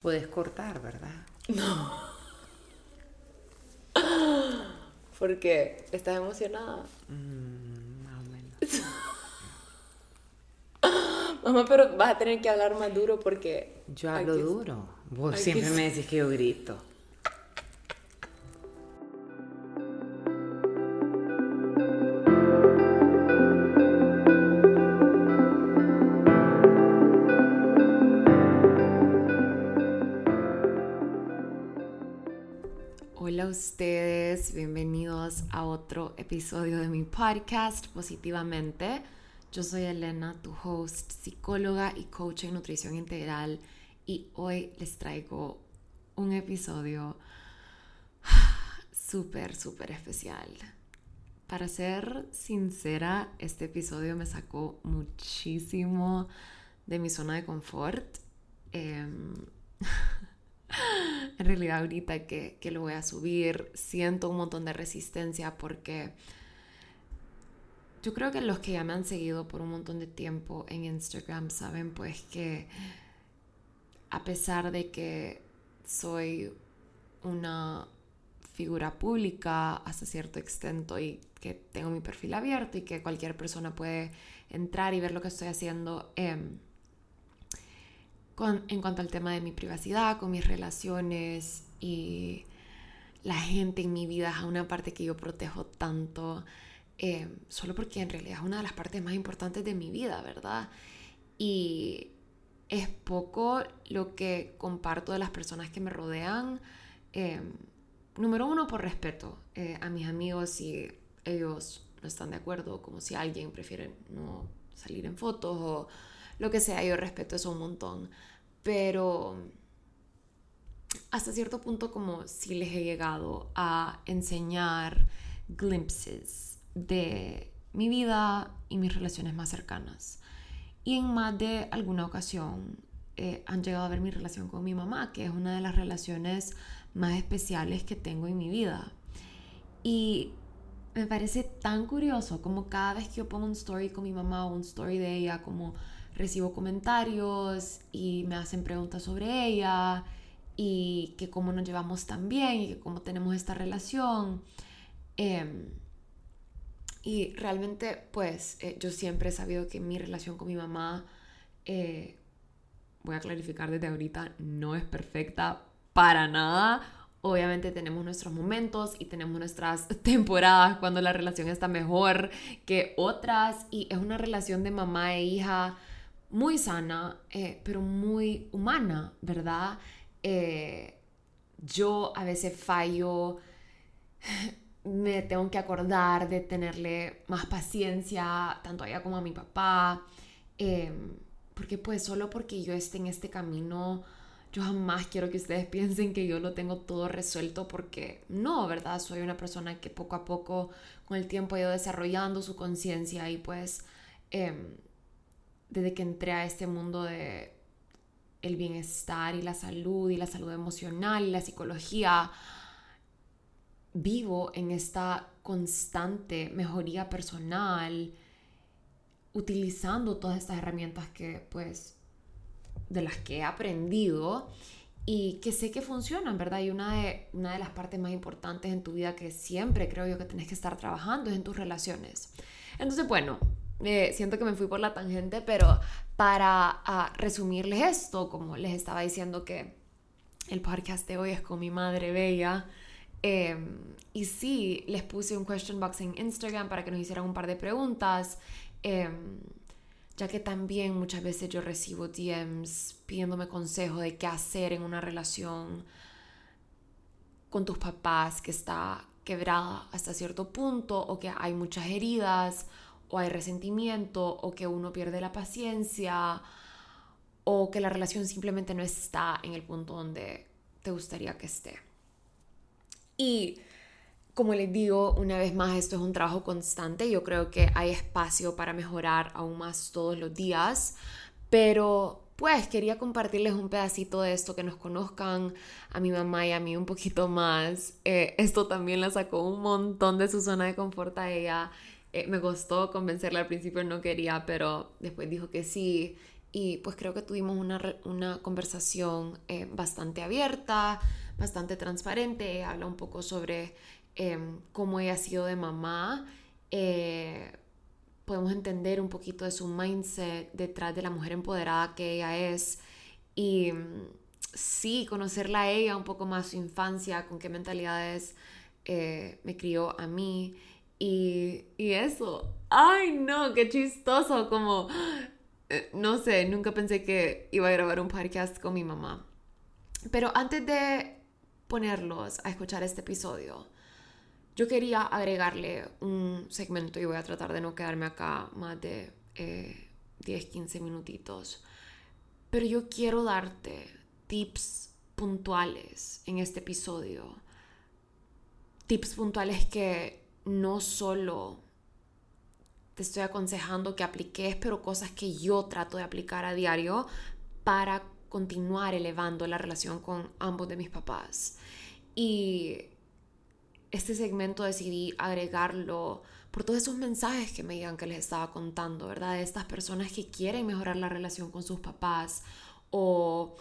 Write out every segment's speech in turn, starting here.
Puedes cortar, ¿verdad? No. ¿Por qué? ¿Estás emocionada? Mm, más o menos. Mamá, pero vas a tener que hablar más duro porque... Yo hablo aquí- duro. Vos aquí siempre me decís que yo grito. Episodio de mi podcast Positivamente. Yo soy Elena, tu host, psicóloga y coach en nutrición integral y hoy les traigo un episodio súper, súper especial. Para ser sincera, este episodio me sacó muchísimo de mi zona de confort. Em, en realidad ahorita que, que lo voy a subir siento un montón de resistencia porque yo creo que los que ya me han seguido por un montón de tiempo en Instagram saben pues que a pesar de que soy una figura pública hasta cierto extento y que tengo mi perfil abierto y que cualquier persona puede entrar y ver lo que estoy haciendo, em, con- en cuanto al tema de mi privacidad, con mis relaciones y la gente en mi vida es una parte que yo protejo tanto, eh, solo porque en realidad es una de las partes más importantes de mi vida, ¿verdad? Y es poco lo que comparto de las personas que me rodean. eh, número uno, por respeto eh, a mis amigos si ellos no están de acuerdo, como si alguien prefiere no salir en fotos o lo que sea, yo respeto eso un montón. Pero hasta cierto punto como si les he llegado a enseñar glimpses de mi vida y mis relaciones más cercanas. Y en más de alguna ocasión eh, han llegado a ver mi relación con mi mamá, que es una de las relaciones más especiales que tengo en mi vida. Y me parece tan curioso como cada vez que yo pongo un story con mi mamá o un story de ella, como recibo comentarios y me hacen preguntas sobre ella y que cómo nos llevamos tan bien y que cómo tenemos esta relación. Em, y realmente, pues, eh, yo siempre he sabido que mi relación con mi mamá, eh, voy a clarificar desde ahorita, no es perfecta para nada. Obviamente tenemos nuestros momentos y tenemos nuestras temporadas cuando la relación está mejor que otras y es una relación de mamá e hija muy sana, eh, pero muy humana, ¿verdad? Eh, yo a veces fallo, me tengo que acordar de tenerle más paciencia, tanto a ella como a mi papá, eh, porque pues solo porque yo esté en este camino, yo jamás quiero que ustedes piensen que yo lo tengo todo resuelto, porque no, ¿verdad? Soy una persona que poco a poco, con el tiempo, ha ido desarrollando su conciencia y pues em, desde que entré a este mundo de el bienestar y la salud y la salud emocional y la psicología, vivo en esta constante mejoría personal, utilizando todas estas herramientas que pues de las que he aprendido y que sé que funcionan, ¿verdad? Y una de, una de las partes más importantes en tu vida que siempre creo yo que tenés que estar trabajando es en tus relaciones. Entonces, bueno, eh, siento que me fui por la tangente, pero para ah, resumirles esto, como les estaba diciendo que el podcast de hoy es con mi madre bella. eh, y sí, les puse un question box en Instagram para que nos hicieran un par de preguntas. eh, ya que también muchas veces yo recibo DMs pidiéndome consejo de qué hacer en una relación con tus papás que está quebrada hasta cierto punto o que hay muchas heridas o hay resentimiento o que uno pierde la paciencia o que la relación simplemente no está en el punto donde te gustaría que esté. Y como les digo, una vez más, esto es un trabajo constante. Yo creo que hay espacio para mejorar aún más todos los días. Pero pues quería compartirles un pedacito de esto, que nos conozcan a mi mamá y a mí un poquito más. Eh, esto también la sacó un montón de su zona de confort a ella. Eh, me costó convencerla al principio, no quería, pero después dijo que sí. y pues creo que tuvimos una, una conversación eh, bastante abierta, bastante transparente. Habla un poco sobre em, cómo ella ha sido de mamá. Eh, podemos entender un poquito de su mindset detrás de la mujer empoderada que ella es. Y sí, conocerla a ella un poco más, su infancia, con qué mentalidades eh, me crió a mí. Y, y eso, ay no, qué chistoso, como, eh, no sé, nunca pensé que iba a grabar un podcast con mi mamá. Pero antes de ponerlos a escuchar este episodio, yo quería agregarle un segmento y voy a tratar de no quedarme acá más de eh, 10, 15 minutitos. Pero yo quiero darte tips puntuales en este episodio. Tips puntuales que no solo te estoy aconsejando que apliques, pero cosas que yo trato de aplicar a diario para continuar elevando la relación con ambos de mis papás. Y este segmento decidí agregarlo por todos esos mensajes que me digan que les estaba contando, ¿verdad? De estas personas que quieren mejorar la relación con sus papás o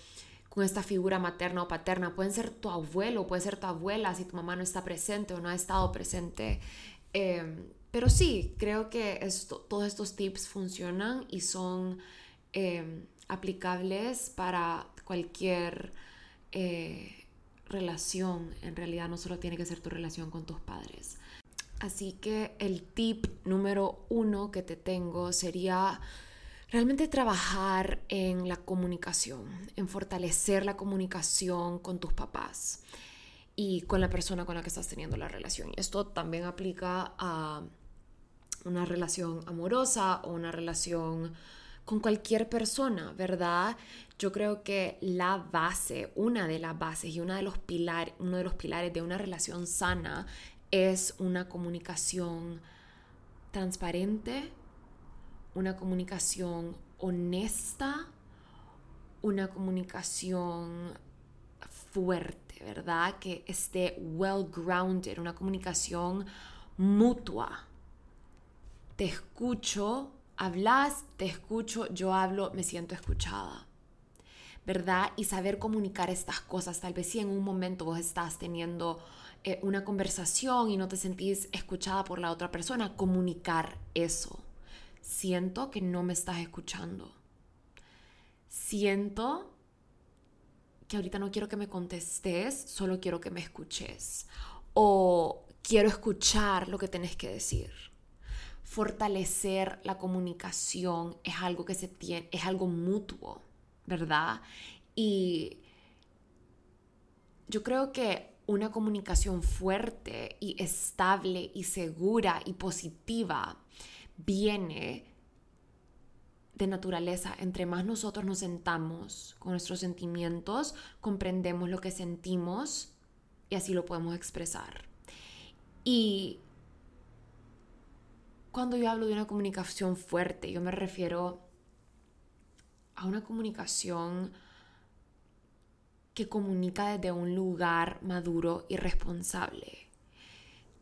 con esta figura materna o paterna. Pueden ser tu abuelo, puede ser tu abuela si tu mamá no está presente o no ha estado presente. Eh, pero sí, creo que todos estos tips funcionan y son eh, aplicables para cualquier eh, relación. En realidad no solo tiene que ser tu relación con tus padres. Así que el tip número uno que te tengo sería realmente trabajar en la comunicación, en fortalecer la comunicación con tus papás y con la persona con la que estás teniendo la relación. Esto también aplica a una relación amorosa o una relación con cualquier persona, ¿verdad? Yo creo que la base, una de las bases y una de los pilar, uno de los pilares de una relación sana es una comunicación transparente, una comunicación honesta, una comunicación fuerte, ¿verdad? Que esté well grounded, una comunicación mutua. Te escucho, hablas, te escucho, yo hablo, me siento escuchada. ¿Verdad? Y saber comunicar estas cosas. Tal vez si en un momento vos estás teniendo eh, una conversación y no te sentís escuchada por la otra persona, comunicar eso. Siento que no me estás escuchando. Siento que ahorita no quiero que me contestes, solo quiero que me escuches. O quiero escuchar lo que tenés que decir. Fortalecer la comunicación es algo que se tiene, es algo mutuo, ¿verdad? Y yo creo que una comunicación fuerte y estable y segura y positiva viene de naturaleza. Entre más nosotros nos sentamos con nuestros sentimientos, comprendemos lo que sentimos y así lo podemos expresar. Y cuando yo hablo de una comunicación fuerte, yo me refiero a una comunicación que comunica desde un lugar maduro y responsable,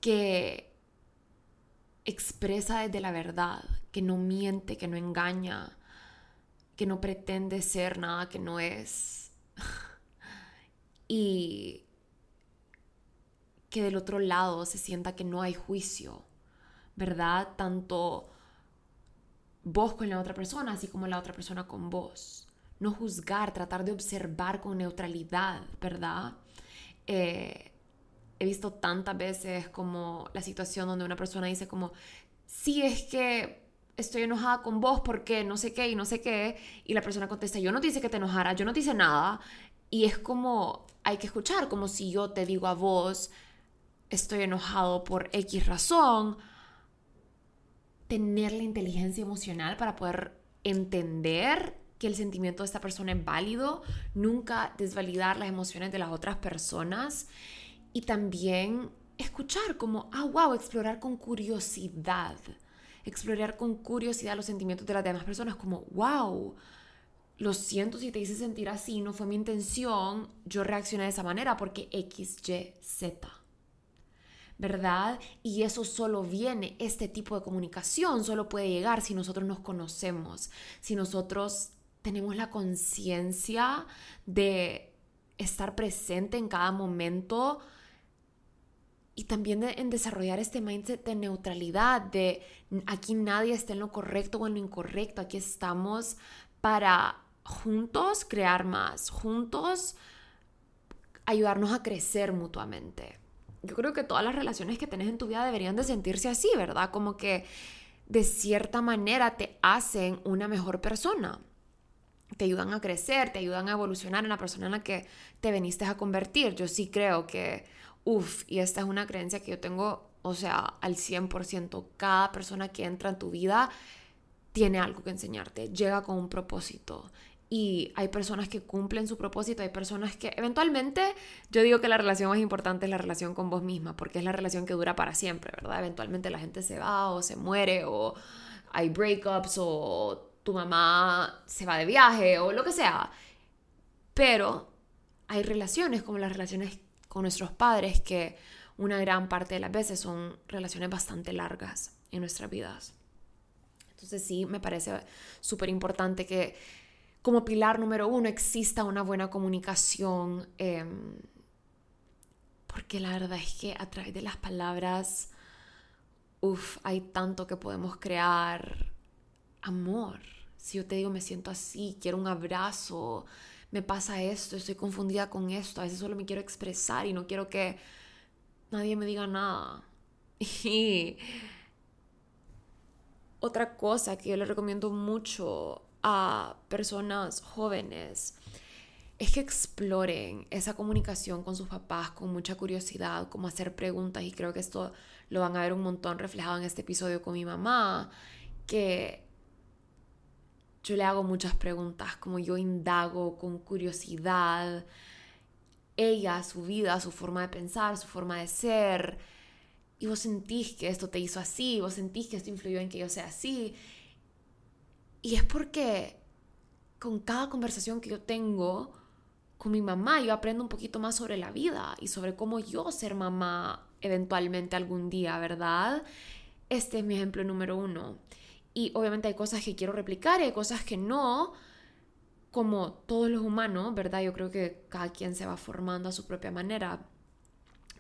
que expresa desde la verdad, que no miente, que no engaña, que no pretende ser nada que no es. y que del otro lado se sienta que no hay juicio, ¿verdad? Tanto vos con la otra persona, así como la otra persona con vos. No juzgar, tratar de observar con neutralidad, ¿verdad? Eh, he visto tantas veces como la situación donde una persona dice como, sí, es que estoy enojada con vos porque no sé qué y no sé qué, y la persona contesta, yo no te hice que te enojara, yo no te hice nada, y es como, hay que escuchar, como si yo te digo a vos, estoy enojado por X razón, tener la inteligencia emocional para poder entender que el sentimiento de esta persona es válido, nunca desvalidar las emociones de las otras personas y también escuchar como, ah, wow, explorar con curiosidad, explorar con curiosidad los sentimientos de las demás personas como, wow, lo siento si te hice sentir así, no fue mi intención, yo reaccioné de esa manera porque X, Y, Z. ¿verdad? Y eso solo viene, este tipo de comunicación solo puede llegar si nosotros nos conocemos, si nosotros tenemos la conciencia de estar presente en cada momento y también en desarrollar este mindset de neutralidad, de aquí nadie está en lo correcto o en lo incorrecto, aquí estamos para juntos crear más, juntos ayudarnos a crecer mutuamente. Yo creo que todas las relaciones que tenés en tu vida deberían de sentirse así, ¿verdad? Como que de cierta manera te hacen una mejor persona. Te ayudan a crecer, te ayudan a evolucionar en la persona en la que te veniste a convertir. Yo sí creo que, uff, y esta es una creencia que yo tengo, o sea, al 100%, cada persona que entra en tu vida tiene algo que enseñarte, llega con un propósito. Y hay personas que cumplen su propósito, hay personas que eventualmente, yo digo que la relación más importante es la relación con vos misma, porque es la relación que dura para siempre, ¿verdad? Eventualmente la gente se va o se muere o hay breakups o tu mamá se va de viaje o lo que sea. Pero hay relaciones como las relaciones con nuestros padres que una gran parte de las veces son relaciones bastante largas en nuestras vidas. Entonces sí, me parece súper importante que como pilar número uno exista una buena comunicación, eh, porque la verdad es que a través de las palabras, uff, hay tanto que podemos crear amor. Si yo te digo me siento así, quiero un abrazo, me pasa esto, estoy confundida con esto, a veces solo me quiero expresar y no quiero que nadie me diga nada. Y otra cosa que yo le recomiendo mucho a personas jóvenes es que exploren esa comunicación con sus papás con mucha curiosidad, como hacer preguntas y creo que esto lo van a ver un montón reflejado en este episodio con mi mamá, que yo le hago muchas preguntas, como yo indago con curiosidad ella, su vida, su forma de pensar, su forma de ser, y vos sentís que esto te hizo así, vos sentís que esto influyó en que yo sea así. Y es porque con cada conversación que yo tengo con mi mamá, yo aprendo un poquito más sobre la vida y sobre cómo yo ser mamá eventualmente algún día, ¿verdad? Este es mi ejemplo número uno. Y obviamente hay cosas que quiero replicar y hay cosas que no, como todos los humanos, ¿verdad? Yo creo que cada quien se va formando a su propia manera,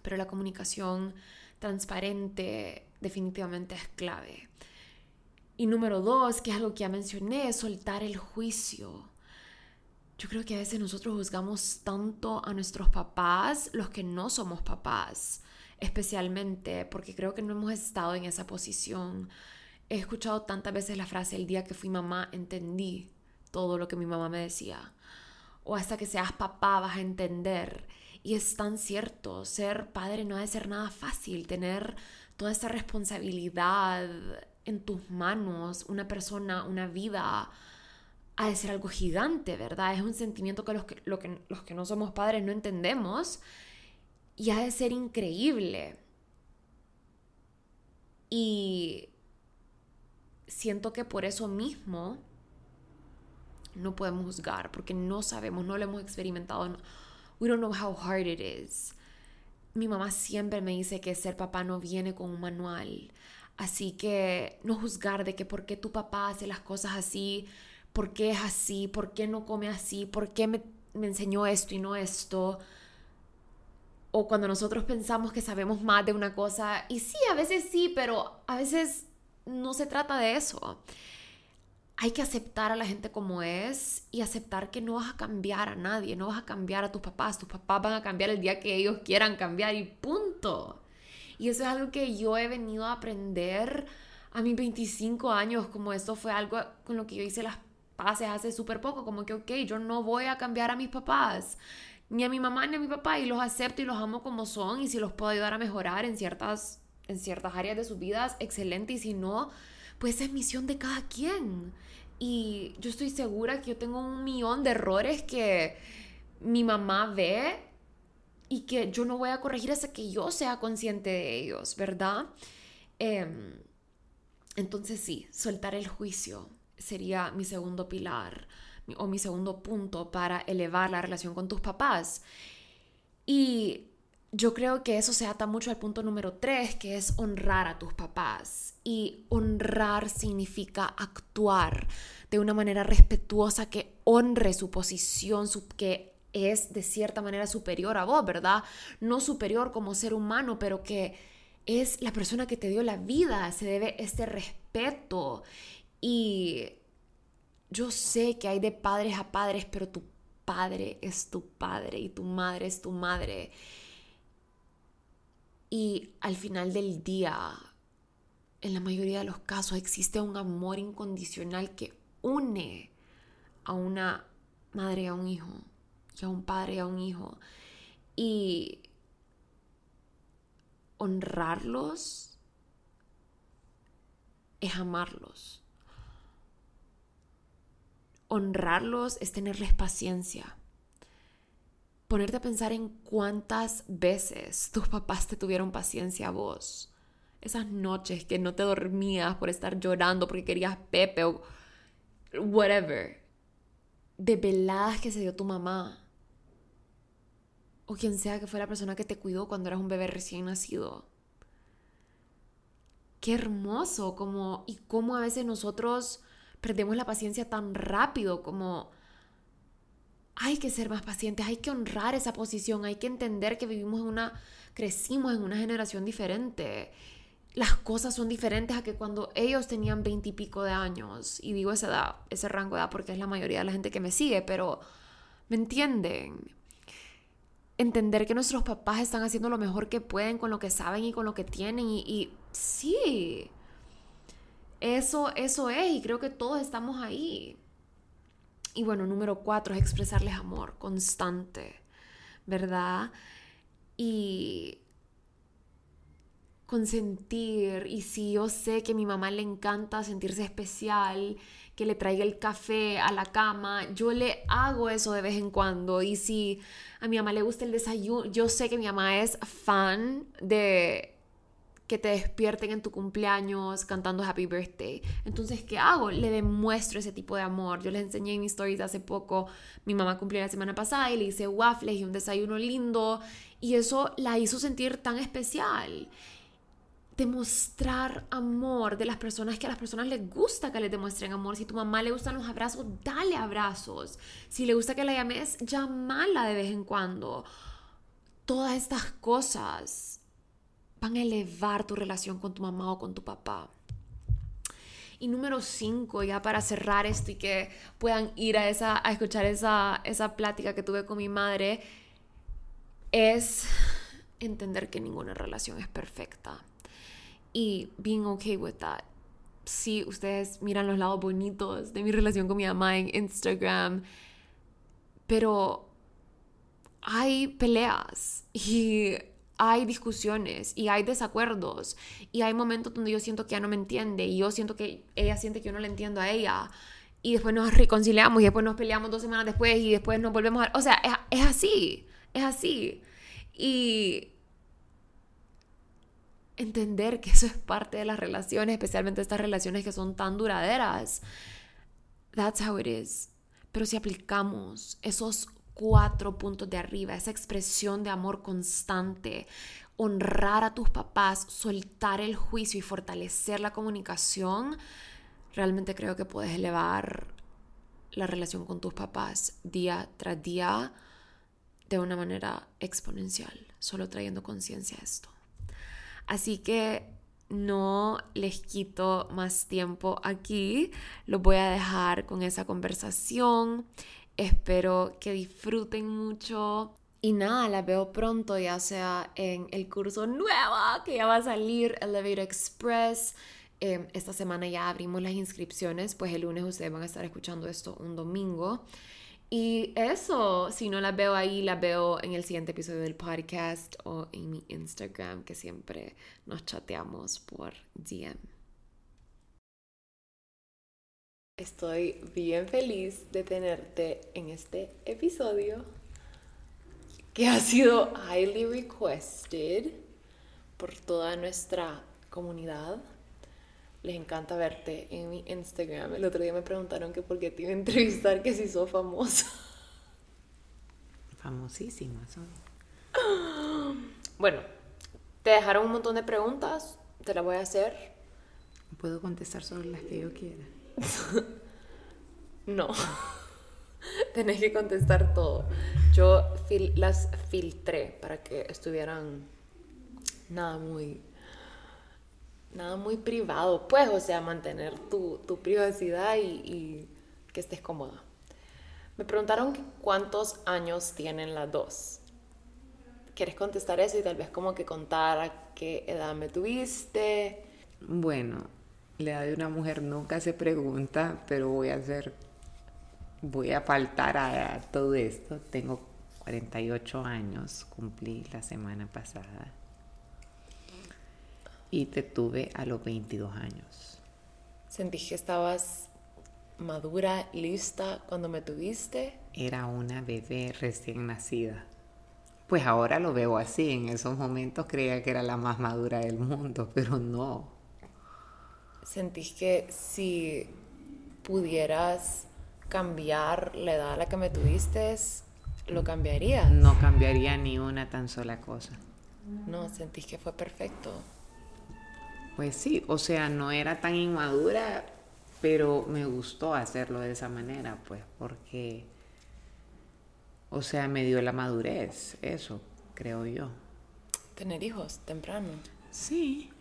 pero la comunicación transparente definitivamente es clave. Y número dos, que es algo que ya mencioné, soltar el juicio. Yo creo que a veces nosotros juzgamos tanto a nuestros papás, los que no somos papás, especialmente porque creo que no hemos estado en esa posición. He escuchado tantas veces la frase, el día que fui mamá entendí todo lo que mi mamá me decía. O hasta que seas papá vas a entender. Y es tan cierto, ser padre no ha de ser nada fácil, tener toda esta responsabilidad en tus manos, una persona, una vida, ha de ser algo gigante, ¿verdad? Es un sentimiento que los que, que, los que no somos padres no entendemos y ha de ser increíble. Y siento que por eso mismo no podemos juzgar, porque no sabemos, no lo hemos experimentado. No, we don't know how hard it is. Mi mamá siempre me dice que ser papá no viene con un manual. Así que no juzgar de que por qué tu papá hace las cosas así, por qué es así, por qué no come así, por qué me, me enseñó esto y no esto. O cuando nosotros pensamos que sabemos más de una cosa, y sí, a veces sí, pero a veces no se trata de eso. Hay que aceptar a la gente como es y aceptar que no vas a cambiar a nadie, no vas a cambiar a tus papás, tus papás van a cambiar el día que ellos quieran cambiar y punto. Y eso es algo que yo he venido a aprender a mis 25 años, como esto fue algo con lo que yo hice las paces hace súper poco, como que, ok, yo no voy a cambiar a mis papás, ni a mi mamá ni a mi papá, y los acepto y los amo como son, y si los puedo ayudar a mejorar en ciertas, en ciertas áreas de sus vidas, excelente, y si no, pues es misión de cada quien. Y yo estoy segura que yo tengo un millón de errores que mi mamá ve y que yo no voy a corregir hasta que yo sea consciente de ellos, ¿verdad? Eh, entonces sí, soltar el juicio sería mi segundo pilar o mi segundo punto para elevar la relación con tus papás. Y yo creo que eso se ata mucho al punto número tres, que es honrar a tus papás. Y honrar significa actuar de una manera respetuosa que honre su posición, que es de cierta manera superior a vos, ¿verdad? No superior como ser humano, pero que es la persona que te dio la vida, se debe este respeto. Y yo sé que hay de padres a padres, pero tu padre es tu padre y tu madre es tu madre. Y al final del día, en la mayoría de los casos, existe un amor incondicional que une a una madre y a un hijo, y a un padre y a un hijo. Y honrarlos es amarlos. Honrarlos es tenerles paciencia ponerte a pensar en cuántas veces tus papás te tuvieron paciencia a vos. Esas noches que no te dormías por estar llorando porque querías Pepe o whatever. De veladas que se dio tu mamá. O quien sea que fue la persona que te cuidó cuando eras un bebé recién nacido. Qué hermoso, como y cómo a veces nosotros perdemos la paciencia tan rápido como hay que ser más pacientes, hay que honrar esa posición, hay que entender que vivimos en una, crecimos en una generación diferente. Las cosas son diferentes a que cuando ellos tenían veintipico de años. Y digo esa edad, ese rango de edad porque es la mayoría de la gente que me sigue, pero ¿me entienden? Entender que nuestros papás están haciendo lo mejor que pueden con lo que saben y con lo que tienen. Y, y sí, eso, eso es. Y creo que todos estamos ahí. Y bueno, número cuatro es expresarles amor constante, ¿verdad? Y consentir. Y si yo sé que a mi mamá le encanta sentirse especial, que le traiga el café a la cama, yo le hago eso de vez en cuando. Y si a mi mamá le gusta el desayuno, yo sé que mi mamá es fan de que te despierten en tu cumpleaños cantando Happy Birthday. Entonces, ¿qué hago? Le demuestro ese tipo de amor. Yo les enseñé en mis stories hace poco, mi mamá cumplió la semana pasada y le hice waffles y un desayuno lindo y eso la hizo sentir tan especial. Demostrar amor de las personas que a las personas les gusta que les demuestren amor. Si tu mamá le gustan los abrazos, dale abrazos. Si le gusta que la llames, llámala de vez en cuando. Todas estas cosas van a elevar tu relación con tu mamá o con tu papá. Y número cinco, ya para cerrar esto y que puedan ir a, esa, a escuchar esa, esa plática que tuve con mi madre, es entender que ninguna relación es perfecta. Y being okay with that. Si ustedes miran los lados bonitos de mi relación con mi mamá en Instagram, pero hay peleas y hay discusiones y hay desacuerdos y hay momentos donde yo siento que ella no me entiende y yo siento que ella siente que yo no le entiendo a ella y después nos reconciliamos y después nos peleamos dos semanas después y después nos volvemos a... O sea, es, es así, es así. Y entender que eso es parte de las relaciones, especialmente estas relaciones que son tan duraderas. That's how it is. Pero si aplicamos esos cuatro puntos de arriba, esa expresión de amor constante, honrar a tus papás, soltar el juicio y fortalecer la comunicación, realmente creo que puedes elevar la relación con tus papás día tras día de una manera exponencial, solo trayendo conciencia a esto. Así que no les quito más tiempo aquí, los voy a dejar con esa conversación. Espero que disfruten mucho. Y nada, la veo pronto, ya sea en el curso nuevo que ya va a salir, Elevator Express. Em, esta semana ya abrimos las inscripciones, pues el lunes ustedes van a estar escuchando esto un domingo. Y eso, si no las veo ahí, las veo en el siguiente episodio del podcast o en mi Instagram, que siempre nos chateamos por DM. Estoy bien feliz de tenerte en este episodio que ha sido highly requested por toda nuestra comunidad. Les encanta verte en mi Instagram. El otro día me preguntaron que por qué te iba a entrevistar, que si sos famosa. Famosísima son. Bueno, te dejaron un montón de preguntas, te las voy a hacer. Puedo contestar solo las que yo quiera. No. Tenés que contestar todo. Yo las filtré para que estuvieran nada muy nada muy privado, pues, o sea, mantener tu, tu privacidad y, y que estés cómoda. Me preguntaron cuántos años tienen las dos. ¿Quieres contestar eso y tal vez como que contar a qué edad me tuviste? Bueno, la edad de una mujer nunca se pregunta, pero voy a hacer, voy a faltar a, a todo esto. Tengo 48 años, cumplí la semana pasada. Y te tuve a los 22 años. ¿Sentís que estabas madura, lista cuando me tuviste? Era una bebé recién nacida. Pues ahora lo veo así, en esos momentos creía que era la más madura del mundo, pero no. ¿Sentís que si pudieras cambiar la edad a la que me tuviste, lo cambiarías? No cambiaría ni una tan sola cosa. No, sentís que fue perfecto. Pues sí, o sea, no era tan inmadura, pero me gustó hacerlo de esa manera, pues, porque, o sea, me dio la madurez, eso, creo yo. Tener hijos temprano Sí.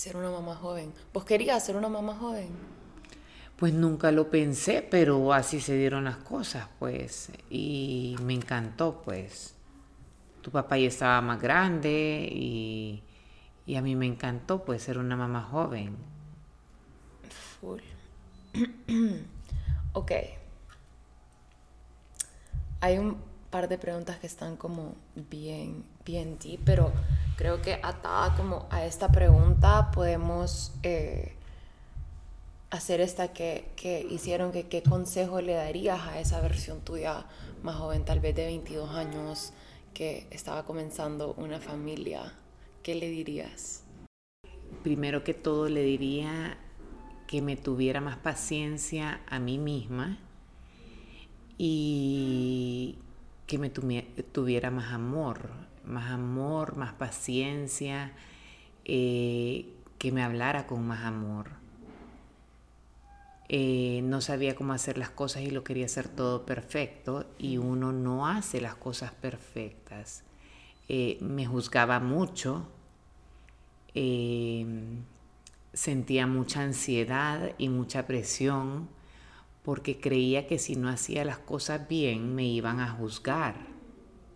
Ser una mamá joven. ¿Vos querías ser una mamá joven? Pues nunca lo pensé, pero así se dieron las cosas, pues, y me encantó, pues. Tu papá ya estaba más grande y, y a mí me encantó, pues, ser una mamá joven. Full. ok. Hay un par de preguntas que están como bien, bien deep, pero creo que atada como a esta pregunta podemos eh, hacer esta que, que hicieron, que qué consejo le darías a esa versión tuya más joven, tal vez de 22 años, que estaba comenzando una familia. ¿Qué le dirías? Primero que todo le diría que me tuviera más paciencia a mí misma y que me tuviera más amor, más amor, más paciencia, eh, que me hablara con más amor. Eh, no sabía cómo hacer las cosas y lo quería hacer todo perfecto y uno no hace las cosas perfectas. Eh, me juzgaba mucho, sentía mucha ansiedad y mucha presión porque creía que si no hacía las cosas bien me iban a juzgar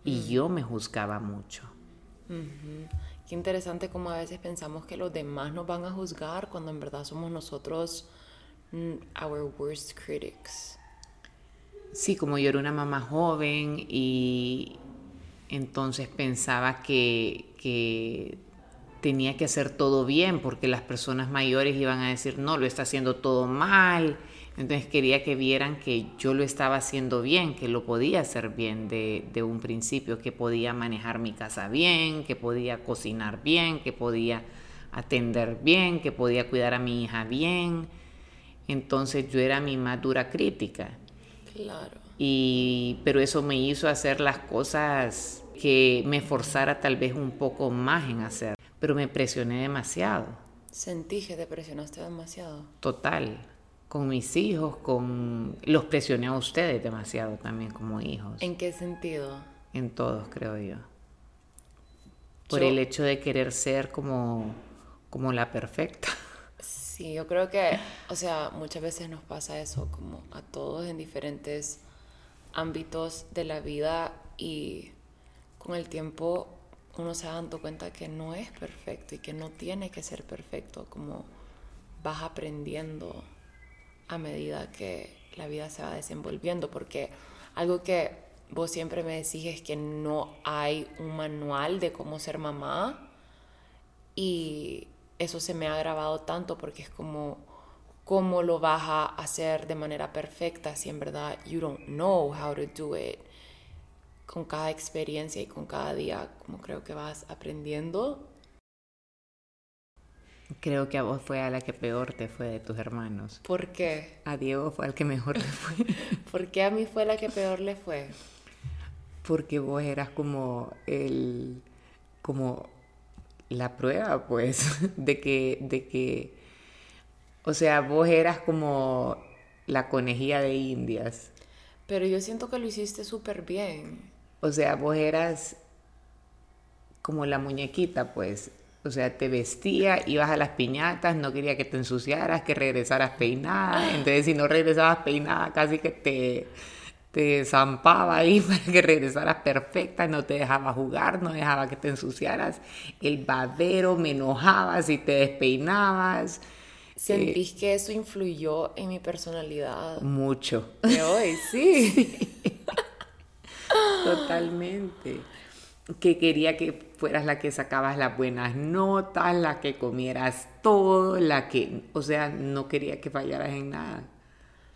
y yo me juzgaba mucho. Qué interesante como a veces pensamos que los demás nos van a juzgar cuando en verdad somos nosotros mm, our worst critics. Sí, como yo era una mamá joven y entonces pensaba que, que tenía que hacer todo bien porque las personas mayores iban a decir, no, lo está haciendo todo mal. Entonces quería que vieran que yo lo estaba haciendo bien, que lo podía hacer bien de, de un principio, que podía manejar mi casa bien, que podía cocinar bien, que podía atender bien, que podía cuidar a mi hija bien. Entonces yo era mi más dura crítica. Claro. Y, pero eso me hizo hacer las cosas que me forzara tal vez un poco más en hacer. Pero me presioné demasiado, Sentí que te presionaste demasiado. total. Con mis hijos, con los presioné a ustedes demasiado también como hijos. ¿En qué sentido? En todos, creo yo. Por Yo- el hecho de querer ser como, como la perfecta. Sí, yo creo que, o sea, muchas veces nos pasa eso como a todos en diferentes ámbitos de la vida y con el tiempo uno se va dando cuenta que no es perfecto y que no tiene que ser perfecto, como vas aprendiendo a medida que la vida se va desenvolviendo, porque algo que vos siempre me decís es que no hay un manual de cómo ser mamá y eso se me ha grabado tanto porque es como cómo lo vas a hacer de manera perfecta si en verdad you don't know how to do it con cada experiencia y con cada día como creo que vas aprendiendo Creo que a vos fue a la que peor te fue de tus hermanos. ¿por qué? A Diego fue al que mejor le fue. ¿por qué a mí fue la que peor le fue? Porque vos eras como el, como la prueba, pues, de que, de que, o sea, vos eras como la conejilla de indias. Pero yo siento que lo hiciste súper bien. O sea, vos eras como la muñequita, pues. O sea, te vestía, ibas a las piñatas, no quería que te ensuciaras, que regresaras peinada. Entonces, si no regresabas peinada, casi que te, te zampaba ahí para que regresaras perfecta, no te dejaba jugar, no dejaba que te ensuciaras. El babero me enojaba si te despeinabas. ¿Sentís que eso influyó en mi personalidad? Mucho. De hoy, sí. Totalmente. Que quería que fueras la que sacabas las buenas notas, la que comieras todo, la que, o sea, no quería que fallaras en nada.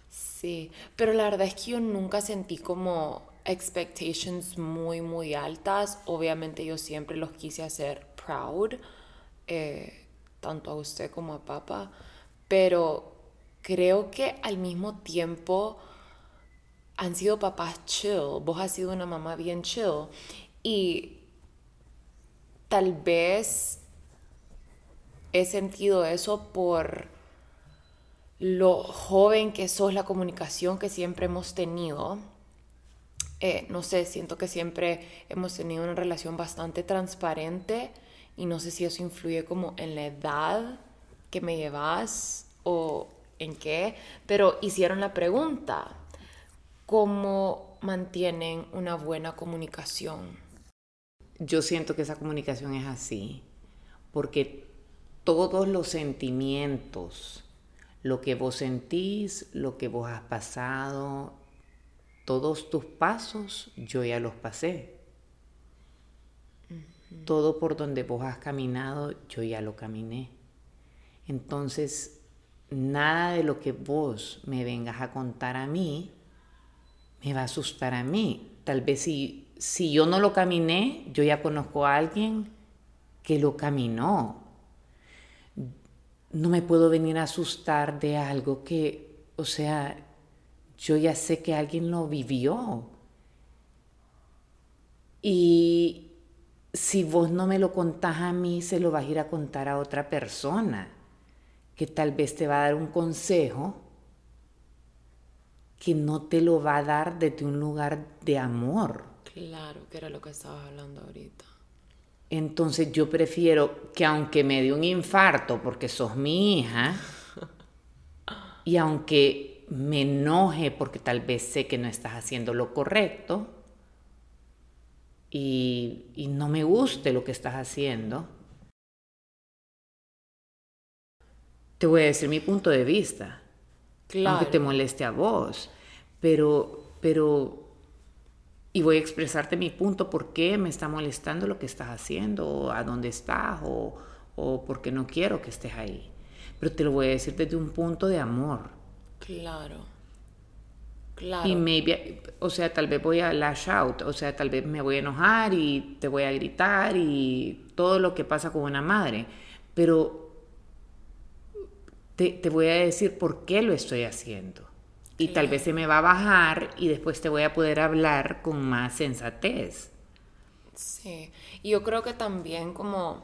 Sí, pero la verdad es que yo nunca sentí como expectations muy, muy altas. Obviamente yo siempre los quise hacer proud, eh, tanto a usted como a papá, pero creo que al mismo tiempo han sido papás chill, vos has sido una mamá bien chill y tal vez he sentido eso por lo joven que sos, la comunicación que siempre hemos tenido. Eh, no sé, siento que siempre hemos tenido una relación bastante transparente y no sé si eso influye como en la edad que me llevas o en qué, pero hicieron la pregunta, ¿cómo mantienen una buena comunicación? Yo siento que esa comunicación es así, porque todos los sentimientos, lo que vos sentís, lo que vos has pasado, todos tus pasos, yo ya los pasé. Todo por donde vos has caminado, yo ya lo caminé. Entonces, nada de lo que vos me vengas a contar a mí me va a asustar a mí. Tal vez si, si yo no lo caminé, yo ya conozco a alguien que lo caminó. No me puedo venir a asustar de algo que, o sea, yo ya sé que alguien lo vivió. Y si vos no me lo contás a mí, se lo vas a ir a contar a otra persona, que tal vez te va a dar un consejo que no te lo va a dar desde un lugar de amor. Claro, que era lo que estabas hablando ahorita. Entonces yo prefiero que aunque me dé un infarto porque sos mi hija, y aunque me enoje porque tal vez sé que no estás haciendo lo correcto, y, y no me guste lo que estás haciendo, te voy a decir mi punto de vista. Claro. aunque te moleste a vos, pero, pero, y voy a expresarte mi punto, por qué me está molestando lo que estás haciendo, o a dónde estás, o, o por qué no quiero que estés ahí. Pero te lo voy a decir desde un punto de amor. Claro. Claro. Y maybe, o sea, tal vez voy a lash out, o sea, tal vez me voy a enojar y te voy a gritar y todo lo que pasa con una madre, pero te, te voy a decir por qué lo estoy haciendo. Y tal vez se me va a bajar y después te voy a poder hablar con más sensatez. Sí, y yo creo que también como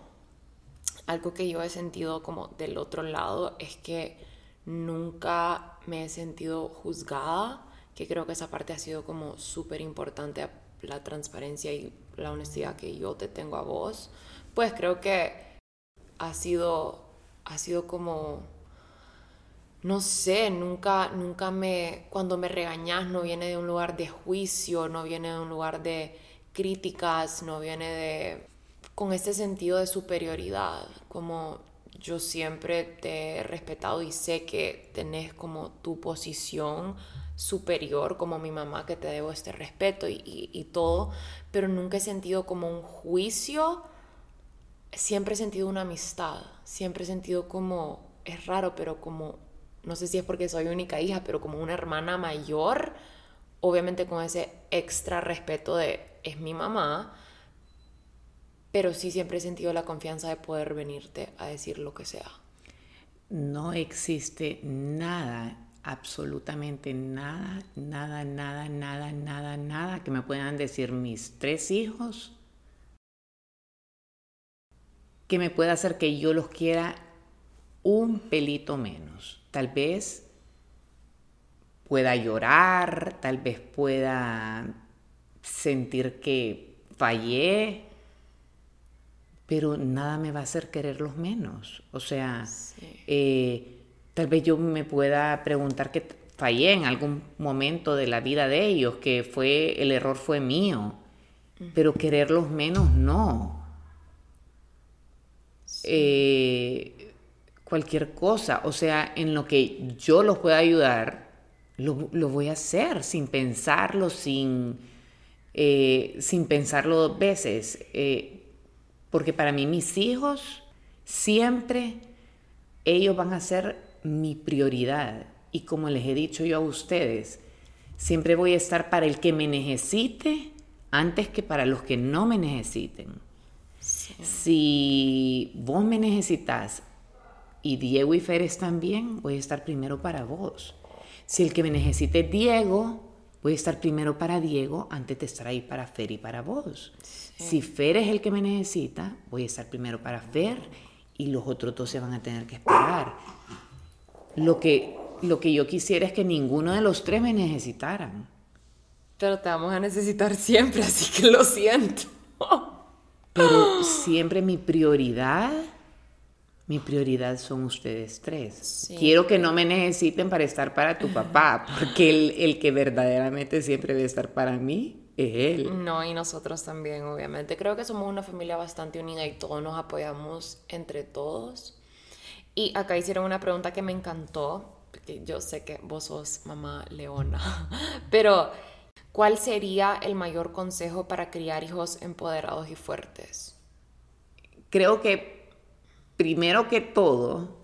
algo que yo he sentido como del otro lado es que nunca me he sentido juzgada, que creo que esa parte ha sido como súper importante, la transparencia y la honestidad que yo te tengo a vos. Pues creo que ha sido, ha sido como no sé, nunca, nunca me, cuando me regañas no viene de un lugar de juicio, no viene de un lugar de críticas, no viene de, con este sentido de superioridad, como yo siempre te he respetado y sé que tenés como tu posición superior, como mi mamá, que te debo este respeto y, y, todo, pero nunca he sentido como un juicio, siempre he sentido una amistad, siempre he sentido como, es raro, pero como no sé si es porque soy única hija, pero como una hermana mayor, obviamente con ese extra respeto de es mi mamá, pero sí siempre he sentido la confianza de poder venirte a decir lo que sea. No existe nada, absolutamente nada, nada, nada, nada, nada, nada que me puedan decir mis tres hijos que me pueda hacer que yo los quiera un pelito menos. Tal vez pueda llorar, tal vez pueda sentir que fallé, pero nada me va a hacer quererlos menos. O sea, eh, tal vez yo me pueda preguntar que fallé en algún momento de la vida de ellos, que fue el error fue mío, pero quererlos menos no. Eh, cualquier cosa, o sea, en lo que yo los pueda ayudar, lo, voy a hacer sin pensarlo, sin, eh, sin pensarlo dos veces. Eh, porque para mí mis hijos siempre, ellos van a ser mi prioridad. Y como les he dicho yo a ustedes, siempre voy a estar para el que me necesite antes que para los que no me necesiten. Si vos me necesitas y Diego y Fer están bien, voy a estar primero para vos. Si el que me necesite es Diego, voy a estar primero para Diego antes de estar ahí para Fer y para vos. Si Fer es el que me necesita, voy a estar primero para Fer y los otros dos se van a tener que esperar. Lo que, lo que yo quisiera es que ninguno de los tres me necesitaran. Pero te vamos a necesitar siempre, así que lo siento. Pero siempre mi prioridad, mi prioridad son ustedes tres. Quiero que no me necesiten para estar para tu papá, porque el, el que verdaderamente siempre debe estar para mí es él. No, y nosotros también, obviamente. Creo que somos una familia bastante unida y todos nos apoyamos entre todos. Y acá hicieron una pregunta que me encantó, porque yo sé que vos sos mamá leona, pero ¿Cuál sería el mayor consejo para criar hijos empoderados y fuertes? Creo que primero que todo,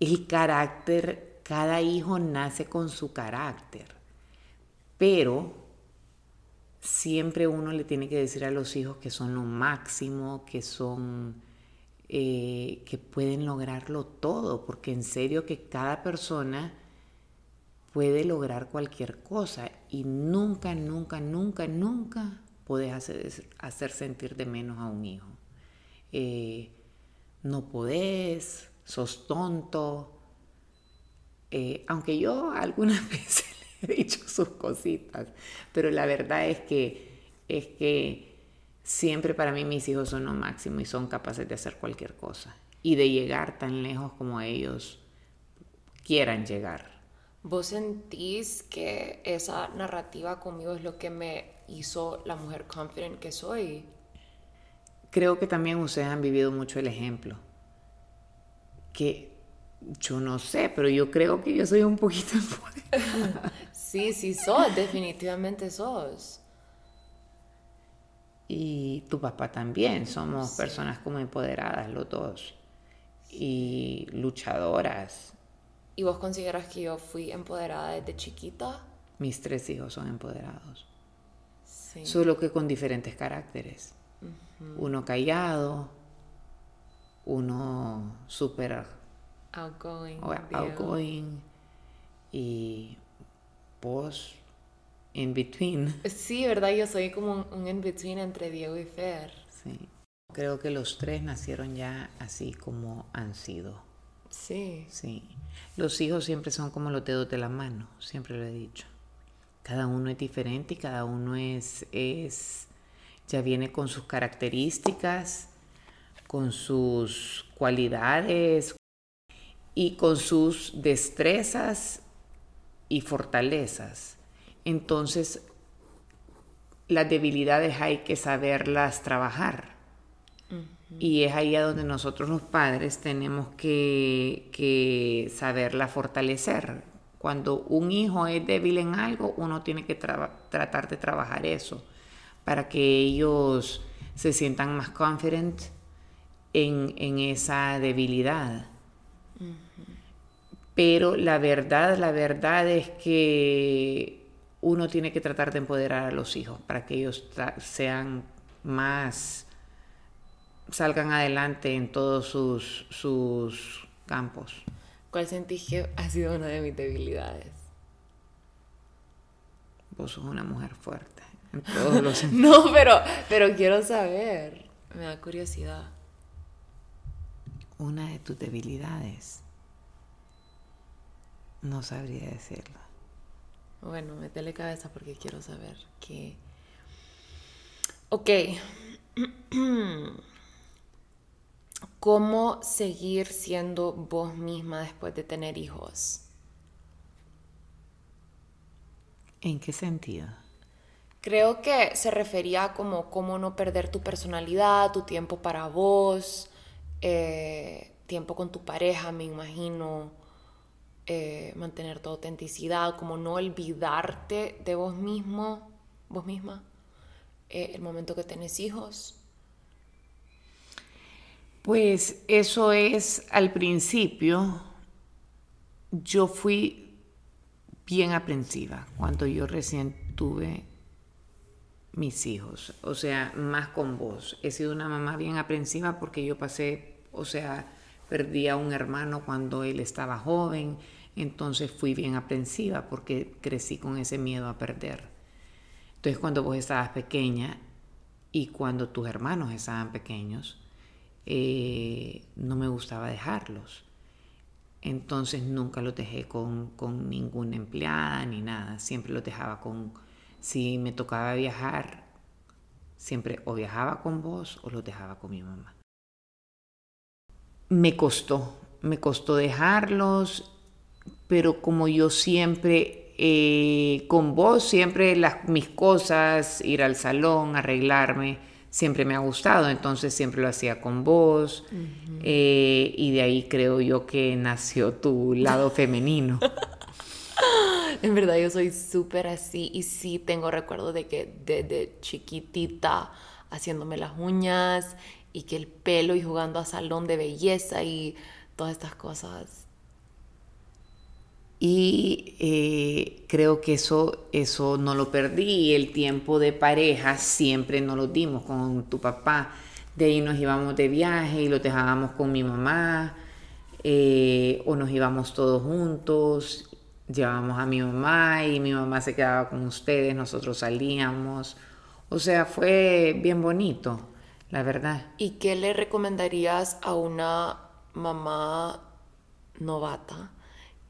el carácter, cada hijo nace con su carácter, pero siempre uno le tiene que decir a los hijos que son lo máximo, que son, eh, que pueden lograrlo todo, porque en serio que cada persona puede lograr cualquier cosa y nunca, nunca, nunca, nunca puedes hacer, hacer sentir de menos a un hijo. Eh, no podés, sos tonto. Eh, aunque yo algunas veces le he dicho sus cositas, pero la verdad es que, es que siempre para mí mis hijos son lo máximo y son capaces de hacer cualquier cosa y de llegar tan lejos como ellos quieran llegar. ¿Vos sentís que esa narrativa conmigo es lo que me hizo la mujer confident que soy? Creo que también ustedes han vivido mucho el ejemplo. Que yo no sé, pero yo creo que yo soy un poquito Sí, sí sos, definitivamente sos. Y tu papá también, somos personas como empoderadas los dos. Y luchadoras ¿Y vos consideras que yo fui empoderada desde chiquita? Mis tres hijos son empoderados. Sí. Solo que con diferentes caracteres. Uno callado, uno súper outgoing, outgoing y vos in between. Sí, ¿verdad? Yo soy como un, in between entre Diego y Fer. Sí. Creo que los tres nacieron ya así como han sido. Sí. Sí. Los hijos siempre son como los dedos de la mano, siempre lo he dicho. Cada uno es diferente y cada uno es, es ya viene con sus características, con sus cualidades y con sus destrezas y fortalezas. Entonces, las debilidades hay que saberlas trabajar. Y es ahí a donde nosotros los padres tenemos que, que saberla fortalecer. Cuando un hijo es débil en algo, uno tiene que tratar de trabajar eso para que ellos se sientan más confident en, en esa debilidad. Pero la verdad, la verdad es que uno tiene que tratar de empoderar a los hijos para que ellos sean más salgan adelante en todos sus, sus campos. ¿Cuál sentís que ha sido una de mis debilidades? Vos sos una mujer fuerte. En todos los no, pero, pero quiero saber. Me da curiosidad. una de tus debilidades. No sabría decirlo. Bueno, métele cabeza porque quiero saber que... Ok. ¿Cómo seguir siendo vos misma después de tener hijos? ¿En qué sentido? Creo que se refería a como cómo no perder tu personalidad, tu tiempo para vos, eh, tiempo con tu pareja, me imagino, eh, mantener tu autenticidad, como no olvidarte de vos mismo, vos misma, eh, el momento que tenés hijos. Pues eso es al principio, yo fui bien aprensiva cuando yo recién tuve mis hijos, o sea, más con vos. He sido una mamá bien aprensiva porque yo pasé, o sea, perdí a un hermano cuando él estaba joven, entonces fui bien aprensiva porque crecí con ese miedo a perder. Entonces cuando vos estabas pequeña y cuando tus hermanos estaban pequeños, eh, no me gustaba dejarlos. Entonces nunca los dejé con, con ninguna empleada ni nada, siempre los dejaba con, si me tocaba viajar, siempre o viajaba con vos o los dejaba con mi mamá. Me costó, me costó dejarlos, pero como yo siempre eh, con vos, siempre las, mis cosas, ir al salón, arreglarme, siempre me ha gustado, entonces siempre lo hacía con vos eh, y de ahí creo yo que nació tu lado femenino. en verdad yo soy súper así y sí tengo recuerdo de que desde chiquitita haciéndome las uñas y que el pelo y jugando a salón de belleza y todas estas cosas. Y eh, creo que eso, eso no lo perdí. El tiempo de pareja siempre nos lo dimos con tu papá. De ahí nos íbamos de viaje y lo dejábamos con mi mamá. Eh, o nos íbamos todos juntos llevábamos a mi mamá y mi mamá se quedaba con ustedes, nosotros salíamos. O sea, fue bien bonito, la verdad. ¿Y qué le recomendarías a una mamá novata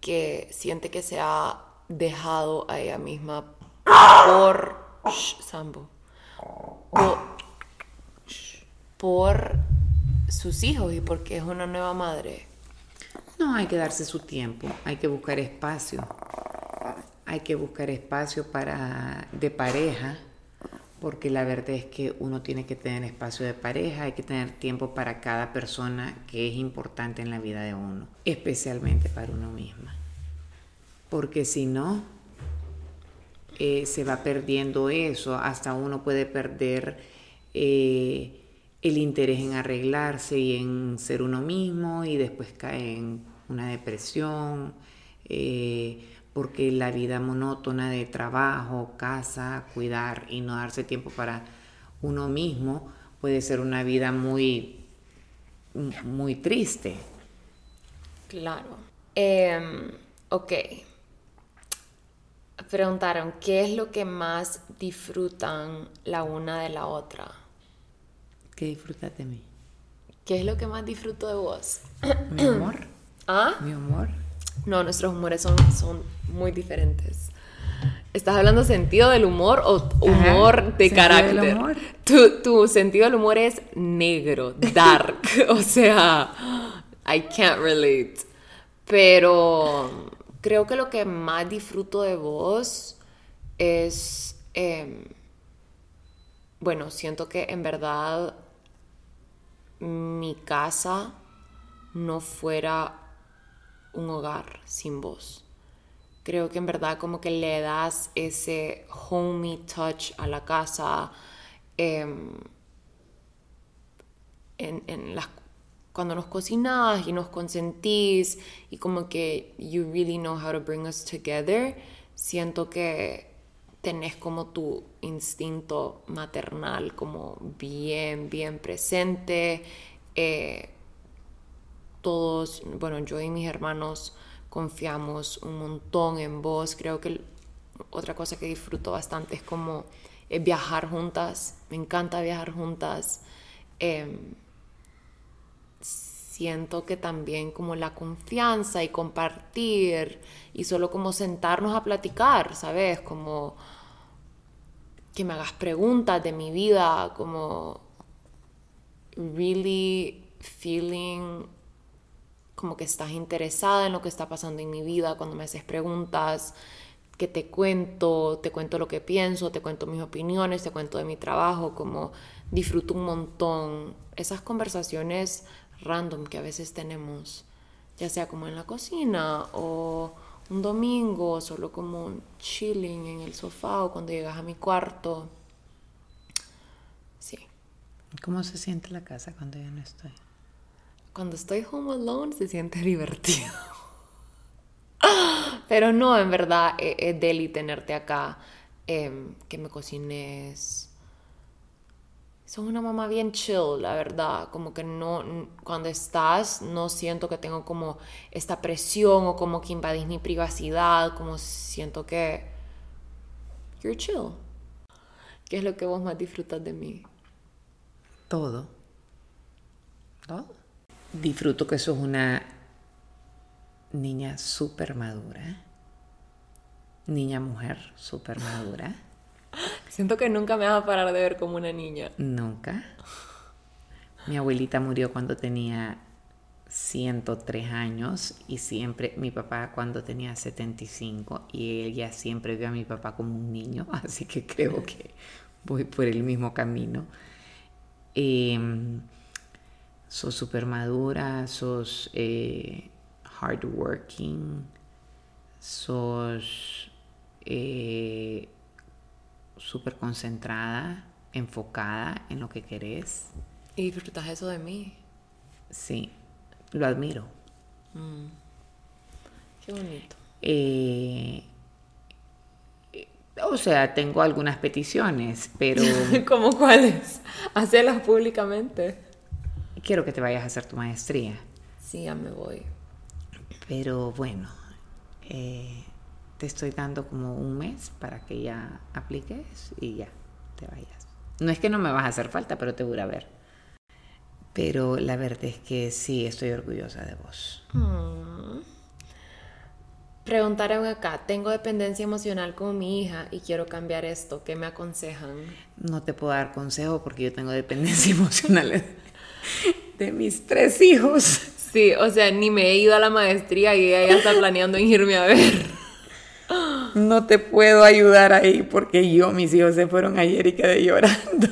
que siente que se ha dejado a ella misma por Sambo? Por, por sus hijos y porque es una nueva madre. No, hay que darse su tiempo, hay que buscar espacio. Hay que buscar espacio para de pareja, porque la verdad es que uno tiene que tener espacio de pareja, hay que tener tiempo para cada persona que es importante en la vida de uno, especialmente para uno misma. Porque si no, eh, se va perdiendo eso, hasta uno puede perder eh, el interés en arreglarse y en ser uno mismo y después cae en una depresión, eh, porque la vida monótona de trabajo, casa, cuidar y no darse tiempo para uno mismo puede ser una vida muy, muy triste. Claro. Em, ok. Preguntaron, ¿qué es lo que más disfrutan la una de la otra? ¿Qué disfrutas de mí? ¿Qué es lo que más disfruto de vos? Mi amor. ¿Ah? Mi humor. No, nuestros humores son, son muy diferentes. ¿Estás hablando sentido del humor o humor de carácter? Del humor? Tu, tu sentido del humor es negro, dark. o sea, I can't relate. Pero creo que lo que más disfruto de vos es. Em, bueno, siento que en verdad mi casa no fuera un hogar sin vos. Creo que en verdad como que le das ese homey touch a la casa em, en, las, cuando nos cocinás y nos consentís y como que you really know how to bring us together. Siento que tenés como tu instinto maternal como bien, bien presente. Eh, todos, bueno, yo y mis hermanos confiamos un montón en vos. Creo que otra cosa que disfruto bastante es como viajar juntas. Me encanta viajar juntas. Em, siento que también como la confianza y compartir y solo como sentarnos a platicar, ¿sabes? Como que me hagas preguntas de mi vida, como really feeling como que estás interesada en lo que está pasando en mi vida cuando me haces preguntas, que te cuento, te cuento lo que pienso, te cuento mis opiniones, te cuento de mi trabajo, como disfruto un montón esas conversaciones random que a veces tenemos, ya sea como en la cocina o un domingo, solo como chilling en el sofá o cuando llegas a mi cuarto. Sí. ¿Cómo se siente la casa cuando yo no estoy? Cuando estoy home alone se siente divertido. Pero no, en verdad, es, es deli tenerte acá, em, que me cocines sos una mamá bien chill, la verdad. Como que no, cuando estás, no siento que tengo como esta presión o como que invadís mi privacidad, como siento que you're chill. ¿Qué es lo que vos más disfrutas de mí? Todo. Todo. Disfruto que sos una niña súper madura. Niña mujer súper madura Siento que nunca me vas a parar de ver como una niña. Nunca. Mi abuelita murió cuando tenía 103 años y siempre mi papá cuando tenía 75 y ella siempre vio a mi papá como un niño, así que creo que voy por el mismo camino. Em, sos súper madura, sos eh, hardworking, sos eh, súper concentrada, enfocada en lo que querés. ¿Y disfrutas eso de mí? Sí, lo admiro. Mm. Qué bonito. Eh, o sea, tengo algunas peticiones, pero... ¿Cómo cuáles? Hacerlas públicamente. Quiero que te vayas a hacer tu maestría. Sí, ya me voy. Pero bueno, eh, te estoy dando como un mes para que ya apliques y ya te vayas. No es que no me vas a hacer falta, pero te voy a ver. Pero la verdad es que sí, estoy orgullosa de vos. Hmm. Preguntaron acá, tengo dependencia emocional con mi hija y quiero cambiar esto, ¿qué me aconsejan? No te puedo dar consejo porque yo tengo dependencia emocional de mis tres hijos. Sí, o sea, ni me he ido a la maestría y ella ya está planeando en irme a ver no te puedo ayudar ahí porque yo, mis hijos se fueron ayer y quedé llorando.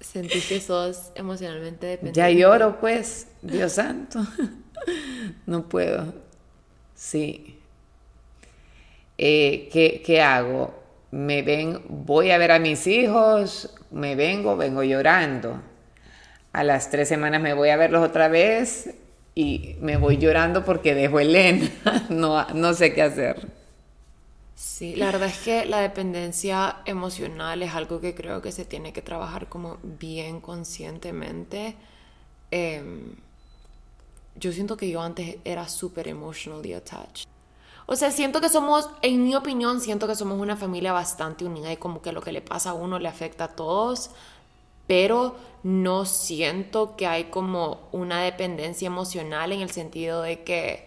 Sentí que sos emocionalmente dependiente. Ya lloro, pues, Dios santo. No puedo. Sí. Eh, ¿qué, ¿Qué hago? Me ven, voy a ver a mis hijos, me vengo, vengo llorando. A las tres semanas me voy a verlos otra vez y me voy llorando porque dejo Elena. No, no sé qué hacer. Sí, la verdad es que la dependencia emocional es algo que creo que se tiene que trabajar como bien conscientemente. Em, yo siento que yo antes era súper emotionally attached. O sea, siento que somos, en mi opinión, siento que somos una familia bastante unida y como que lo que le pasa a uno le afecta a todos, pero no siento que hay como una dependencia emocional en el sentido de que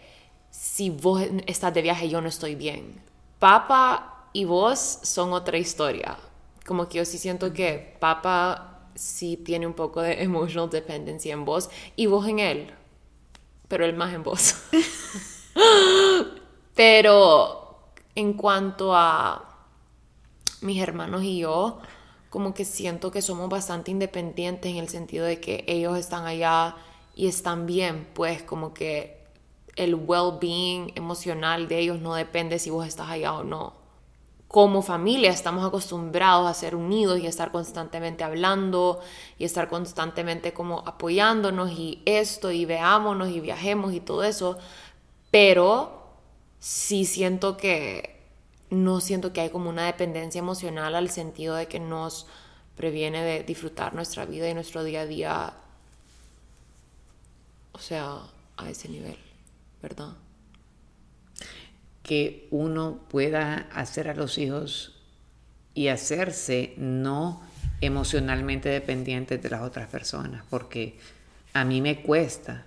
si vos estás de viaje yo no estoy bien Papa y vos son otra historia. Como que yo sí siento que Papa sí tiene un poco de emotional dependencia en vos y vos en él, pero él más en vos. pero en cuanto a mis hermanos y yo, como que siento que somos bastante independientes en el sentido de que ellos están allá y están bien, pues como que el well-being emocional de ellos no depende si vos estás allá o no. Como familia estamos acostumbrados a ser unidos y a estar constantemente hablando y estar constantemente como apoyándonos y esto y veámonos y viajemos y todo eso, pero sí siento que no siento que hay como una dependencia emocional al sentido de que nos previene de disfrutar nuestra vida y nuestro día a día, o sea, a ese nivel. Que uno pueda hacer a los hijos y hacerse no emocionalmente dependiente de las otras personas, porque a mí me cuesta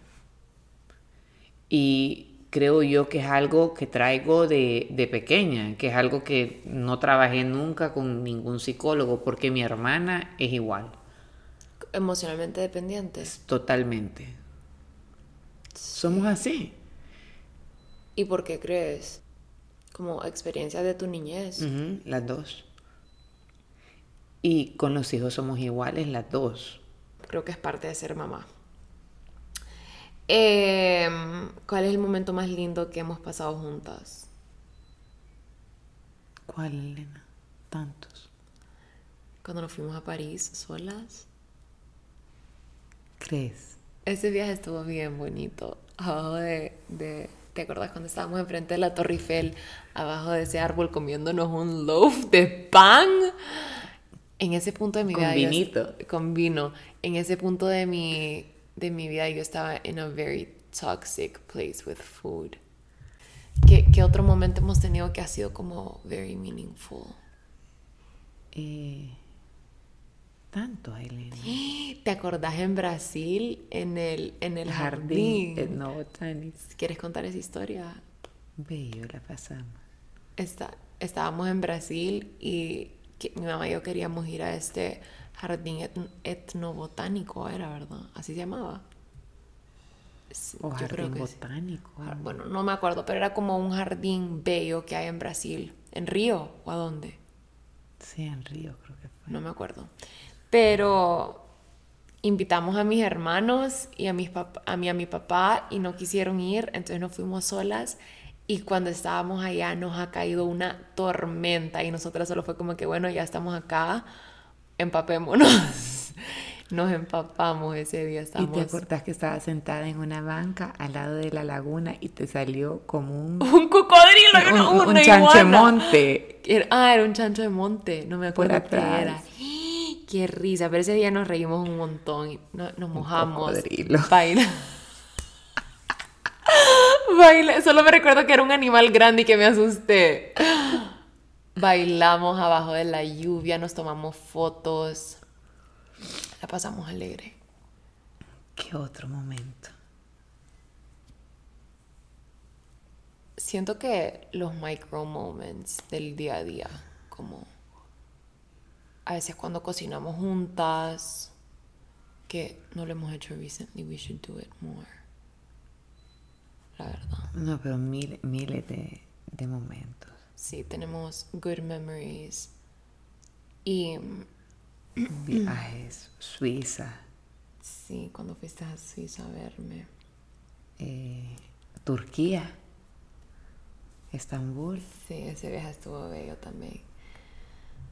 Y creo yo que es algo que traigo de, de, pequeña, que es algo que no trabajé nunca con ningún psicólogo, porque mi hermana es igual. Emocionalmente dependientes. Totalmente. Somos así. ¿Y por qué crees? Como experiencia de tu niñez. las dos. Y con los hijos somos iguales las dos. Creo que es parte de ser mamá. Em, ¿Cuál es el momento más lindo que hemos pasado juntas? ¿Cuál, Elena? Tantos. Cuando nos fuimos a París solas. ¿Crees? Ese viaje estuvo bien bonito. Abajo de, de ¿Te acuerdas cuando estábamos enfrente de la Torre Eiffel, abajo de ese árbol, comiéndonos un loaf de pan? En ese punto de mi vida. Con vinito. con vino. En ese punto de mi, de mi vida yo estaba en a very toxic place with food. ¿Qué, ¿Qué, otro momento hemos tenido que ha sido como very meaningful? Eh, tanto, Elena. ¿Te acordás en Brasil, en el, en el jardín? jardín no, ¿Quieres contar esa historia? Bello, la pasamos. Está, estábamos en Brasil y mi mamá y yo queríamos ir a este jardín etnobotánico, era verdad, así se llamaba. O jardín botánico. Bueno, no me acuerdo, pero era como un jardín bello que hay en Brasil. ¿En Río o a dónde? Sí, en Río creo que fue. No me acuerdo. Pero invitamos a mis hermanos y a, mis a mí a mi papá y no quisieron ir, entonces nos fuimos solas y cuando estábamos allá nos ha caído una tormenta y nosotras solo fue como que bueno, ya estamos acá, empapémonos. Nos empapamos ese día. Estamos... ¿Y te acordás que estaba sentada en una banca al lado de la laguna y te salió como un... Un cocodrilo, un, un, un chancho de monte. ah, era un chancho de monte, no me acuerdo qué era. Qué risa, pero ese día nos reímos un montón y nos mojamos. Baila. Baila. Solo me recuerdo que era un animal grande y que me asusté. Bailamos abajo de la lluvia, nos tomamos fotos. La pasamos alegre. ¿Qué otro momento? Siento que los micro moments del día a día, como a veces cuando cocinamos juntas, que no lo hemos hecho recently, we should do it more. La verdad. No, pero mil, miles de, de momentos. Sí, tenemos good memories. Y. Viajes, Suiza. Sí, cuando fuiste a Suiza a verme. Eh, Turquía. Estambul. Sí, ese viaje estuvo bello también.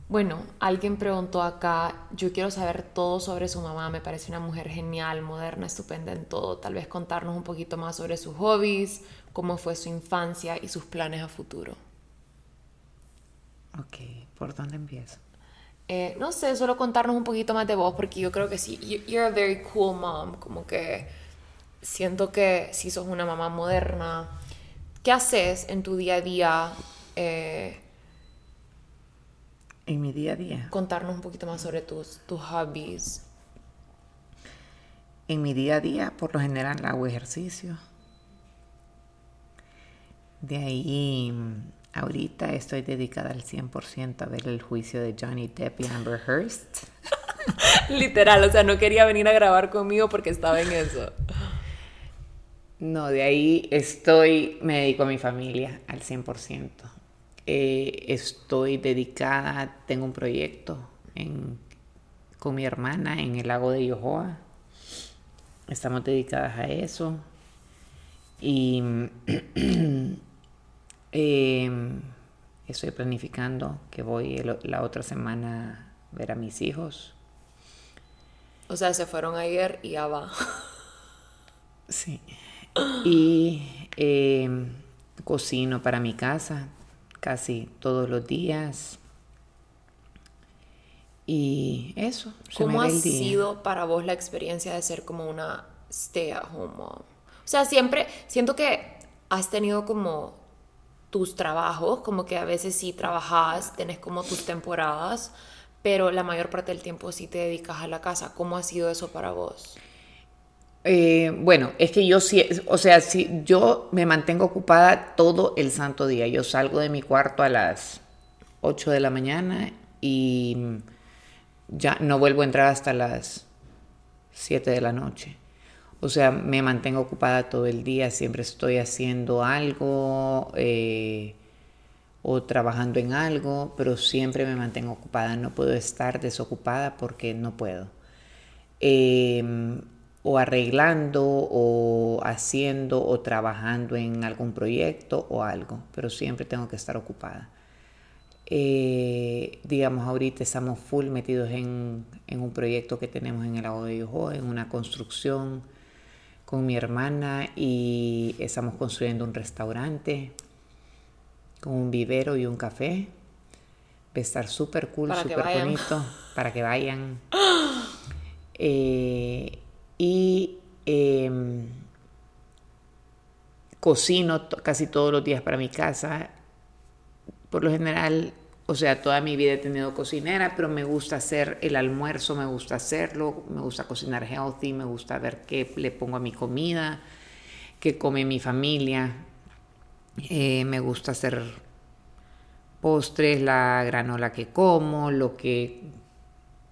Bueno, alguien preguntó acá, yo quiero saber todo sobre su mamá, me parece una mujer genial, moderna, estupenda en todo, tal vez contarnos un poquito más sobre sus hobbies, cómo fue su infancia y sus planes a futuro. Ok, ¿por dónde empiezo? Eh, no sé, solo contarnos un poquito más de vos, porque yo creo que sí, you're a very cool mom, como que siento que si sos una mamá moderna, ¿qué haces en tu día a día? Eh, en mi día a día. Contarnos un poquito más sobre tus, tus hobbies. En mi día a día, por lo general, hago ejercicio. De ahí, ahorita estoy dedicada al 100% a ver el juicio de Johnny Depp y Amber Heard. Literal, o sea, no quería venir a grabar conmigo porque estaba en eso. No, de ahí estoy, me dedico a mi familia al 100%. Eh, estoy dedicada, tengo un proyecto con mi hermana en el lago de Yohoa. Estamos dedicadas a eso. Y em, estoy planificando que voy la otra semana a ver a mis hijos. O sea, se fueron ayer y ya va. Sí. Y em, cocino para mi casa casi todos los días. Y eso. ¿Cómo ha sido para vos la experiencia de ser como una stay at home mom? O sea, siempre siento que has tenido como tus trabajos, como que a veces sí trabajas, tenés como tus temporadas, pero la mayor parte del tiempo sí te dedicas a la casa. ¿Cómo ha sido eso para vos? Eh, bueno, es que yo sí, o sea, si yo me mantengo ocupada todo el santo día. Yo salgo de mi cuarto a las 8 de la mañana y ya no vuelvo a entrar hasta las 7 de la noche. O sea, me mantengo ocupada todo el día, siempre estoy haciendo algo eh, o trabajando en algo, pero siempre me mantengo ocupada. No puedo estar desocupada porque no puedo. Em, o arreglando o haciendo o trabajando en algún proyecto o algo, pero siempre tengo que estar ocupada. Eh, digamos, ahorita estamos full metidos en, un proyecto que tenemos en el lago de Yoho, en una construcción con mi hermana y estamos construyendo un restaurante con un vivero y un café. Va a estar súper cool, súper bonito para que vayan. Eh, y em, cocino casi todos los días para mi casa. Por lo general, o sea, toda mi vida he tenido cocinera, pero me gusta hacer el almuerzo, me gusta hacerlo, me gusta cocinar healthy, me gusta ver qué le pongo a mi comida, qué come mi familia. Eh, me gusta hacer postres, la granola que como, lo que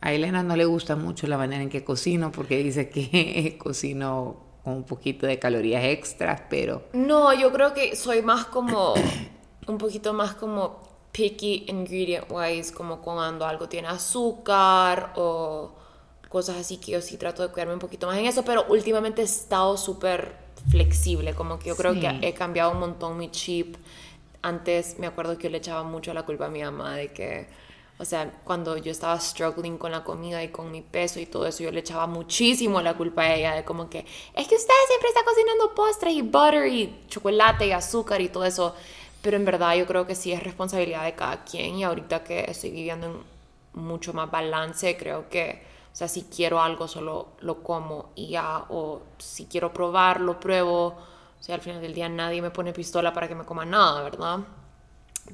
a Elena no le gusta mucho la manera en que cocino porque dice que cocino con un poquito de calorías extras, pero... No, yo creo que soy más como, un poquito más como picky ingredient wise, como cuando algo tiene azúcar o cosas así que yo sí trato de cuidarme un poquito más en eso, pero últimamente he estado súper flexible, como que yo creo que he cambiado un montón mi chip. Antes me acuerdo que yo le echaba mucho la culpa a mi mamá de que o sea, cuando yo estaba struggling con la comida y con mi peso y todo eso, yo le echaba muchísimo la culpa a ella de como que es que usted siempre está cocinando postres y butter y chocolate y azúcar y todo eso. Pero en verdad yo creo que sí es responsabilidad de cada quien y ahorita que estoy viviendo en mucho más balance, creo que, o sea, si quiero algo solo lo como y ya, o si quiero probar, lo pruebo. O sea, al final del día nadie me pone pistola para que me coma nada, ¿verdad?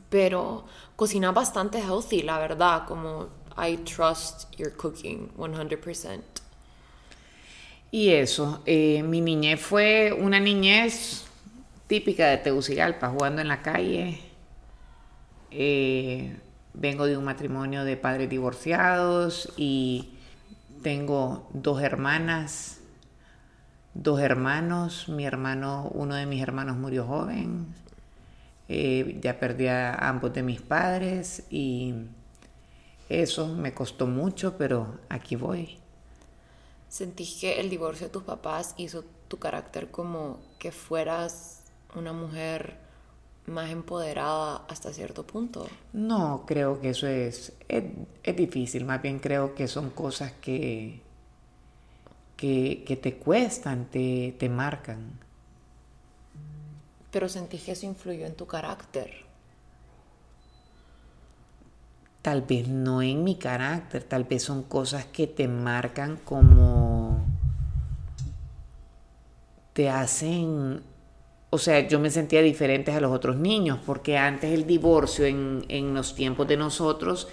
Pero cocina bastante healthy, la verdad, como I trust your cooking 100%. Y eso, eh, mi niñez fue una niñez típica de Tegucigalpa, jugando en la calle. Eh, vengo de un matrimonio de padres divorciados y tengo dos hermanas, dos hermanos. Mi hermano, uno de mis hermanos murió joven, eh, ya perdí a ambos de mis padres y eso me costó mucho, pero aquí voy. ¿Sentís que el divorcio de tus papás hizo tu carácter como que fueras una mujer más empoderada hasta cierto punto? No, creo que eso es, es, difícil, más bien creo que son cosas que, que, que te cuestan, te, te marcan pero sentí que eso influyó en tu carácter. Tal vez no en mi carácter, tal vez son cosas que te marcan como te hacen, o sea, yo me sentía diferente a los otros niños, porque antes el divorcio en, en los tiempos de nosotros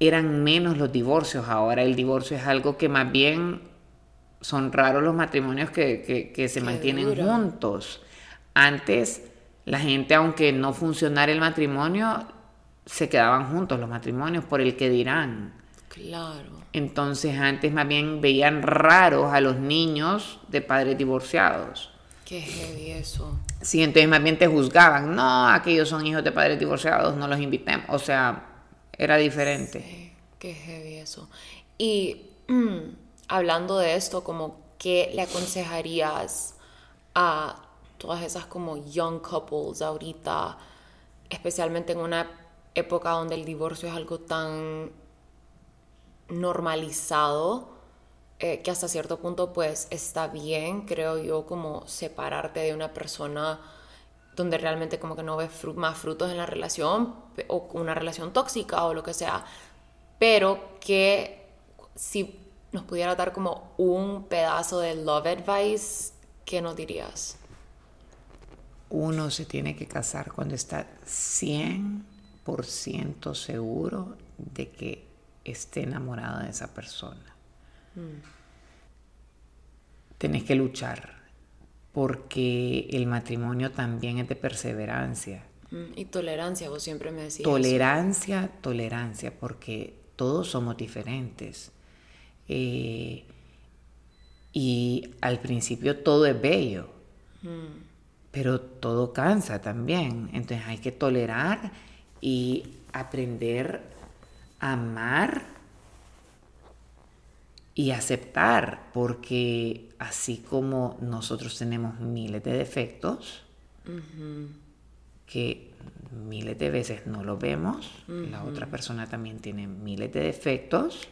eran menos los divorcios, ahora el divorcio es algo que más bien son raros los matrimonios que, que, se mantienen juntos. Antes la gente, aunque no funcionara el matrimonio, se quedaban juntos los matrimonios por el que dirán. Claro. Entonces antes más bien veían raros a los niños de padres divorciados. Qué heavy eso. Sí, entonces más bien te juzgaban. No, aquellos son hijos de padres divorciados, no los invitemos. O sea, era diferente. Sí, qué heavy eso. Y mm, hablando de esto, como qué le aconsejarías a todas esas como young couples ahorita, especialmente en una época donde el divorcio es algo tan normalizado eh, que hasta cierto punto pues está bien, creo yo, como separarte de una persona donde realmente como que no ves más frutos en la relación o una relación tóxica o lo que sea, pero que si nos pudiera dar como un pedazo de love advice, ¿qué nos dirías? Uno se tiene que casar cuando está 100% seguro de que esté enamorado de esa persona. Mm. tenés que luchar, porque el matrimonio también es de perseverancia. Mm, y tolerancia, vos siempre me decías. Tolerancia, tolerancia, porque todos somos diferentes. Eh, y al principio todo es bello, mm. Pero todo cansa también. Entonces hay que tolerar y aprender a amar y aceptar, porque así como nosotros tenemos miles de defectos, que miles de veces no lo vemos, la otra persona también tiene miles de defectos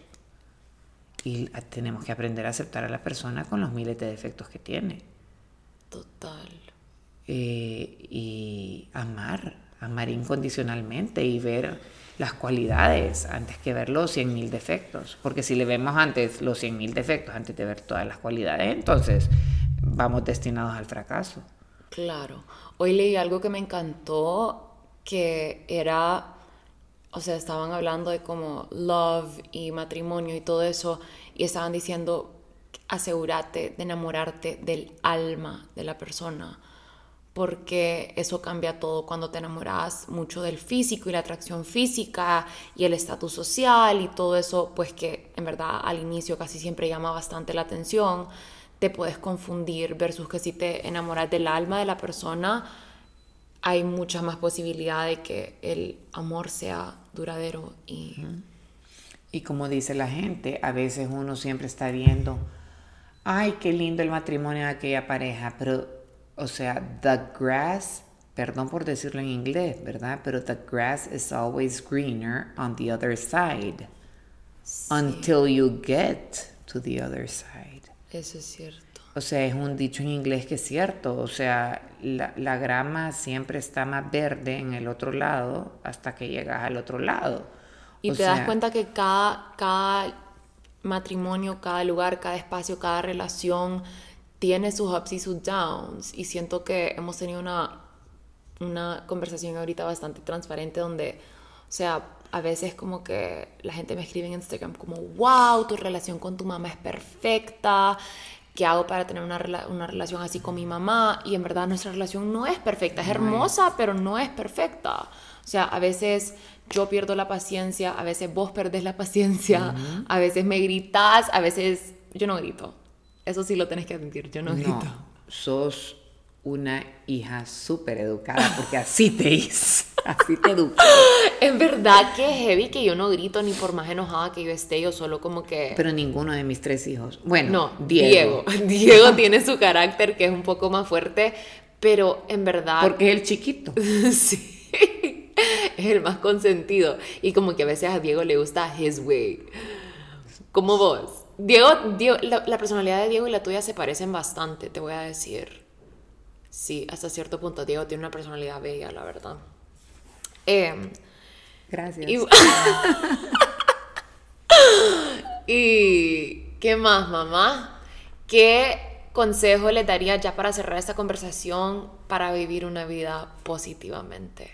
y tenemos que aprender a aceptar a la persona con los miles de defectos que tiene. Total. Eh, y amar, amar incondicionalmente y ver las cualidades antes que ver los 100.000 defectos. Porque si le vemos antes los 100.000 defectos, antes de ver todas las cualidades, entonces vamos destinados al fracaso. Claro. Hoy leí algo que me encantó, que era, o sea, estaban hablando de como love y matrimonio y todo eso, y estaban diciendo, asegúrate de enamorarte del alma de la persona porque eso cambia todo cuando te enamoras mucho del físico y la atracción física y el estatus social y todo eso, pues que en verdad al inicio casi siempre llama bastante la atención, te puedes confundir versus que si te enamoras del alma de la persona, hay mucha más posibilidad de que el amor sea duradero y... Y como dice la gente, a veces uno siempre está viendo, ay, qué lindo el matrimonio de aquella pareja, pero o sea, the grass, perdón por decirlo en inglés, ¿verdad? Pero the grass is always greener on the other side. Until you get to the other side. Eso es cierto. O sea, es un dicho en inglés que es cierto. O sea, la, la grama siempre está más verde en el otro lado hasta que llegas al otro lado. Y te das cuenta que cada, cada matrimonio, cada lugar, cada espacio, cada relación tiene sus ups y sus downs y siento que hemos tenido una, una conversación ahorita bastante transparente donde, o sea, a veces como que la gente me escribe en Instagram como, wow, tu relación con tu mamá es perfecta, ¿qué hago para tener una, una relación así con mi mamá? Y en verdad nuestra relación no es perfecta, es hermosa, pero no es perfecta. O sea, a veces yo pierdo la paciencia, a veces vos perdés la paciencia, a veces me gritas, a veces yo no grito. Eso sí lo tenés que admitir, yo no, grito. Sos una hija súper educada porque así te hice, así te educó. en verdad que es heavy que yo no grito ni por más enojada que yo esté, yo solo como que... Pero ninguno de mis tres hijos. Bueno, no, Diego. Diego, Diego tiene su carácter que es un poco más fuerte, pero en verdad... Porque es el chiquito. sí, es el más consentido. Y como que a veces a Diego le gusta his way. Como vos. Diego, la, personalidad de Diego y la tuya se parecen bastante, te voy a decir. Sí, hasta cierto punto Diego tiene una personalidad bella, la verdad. Em, Gracias. Y, qué más, mamá? ¿Qué consejo le daría ya para cerrar esta conversación para vivir una vida positivamente?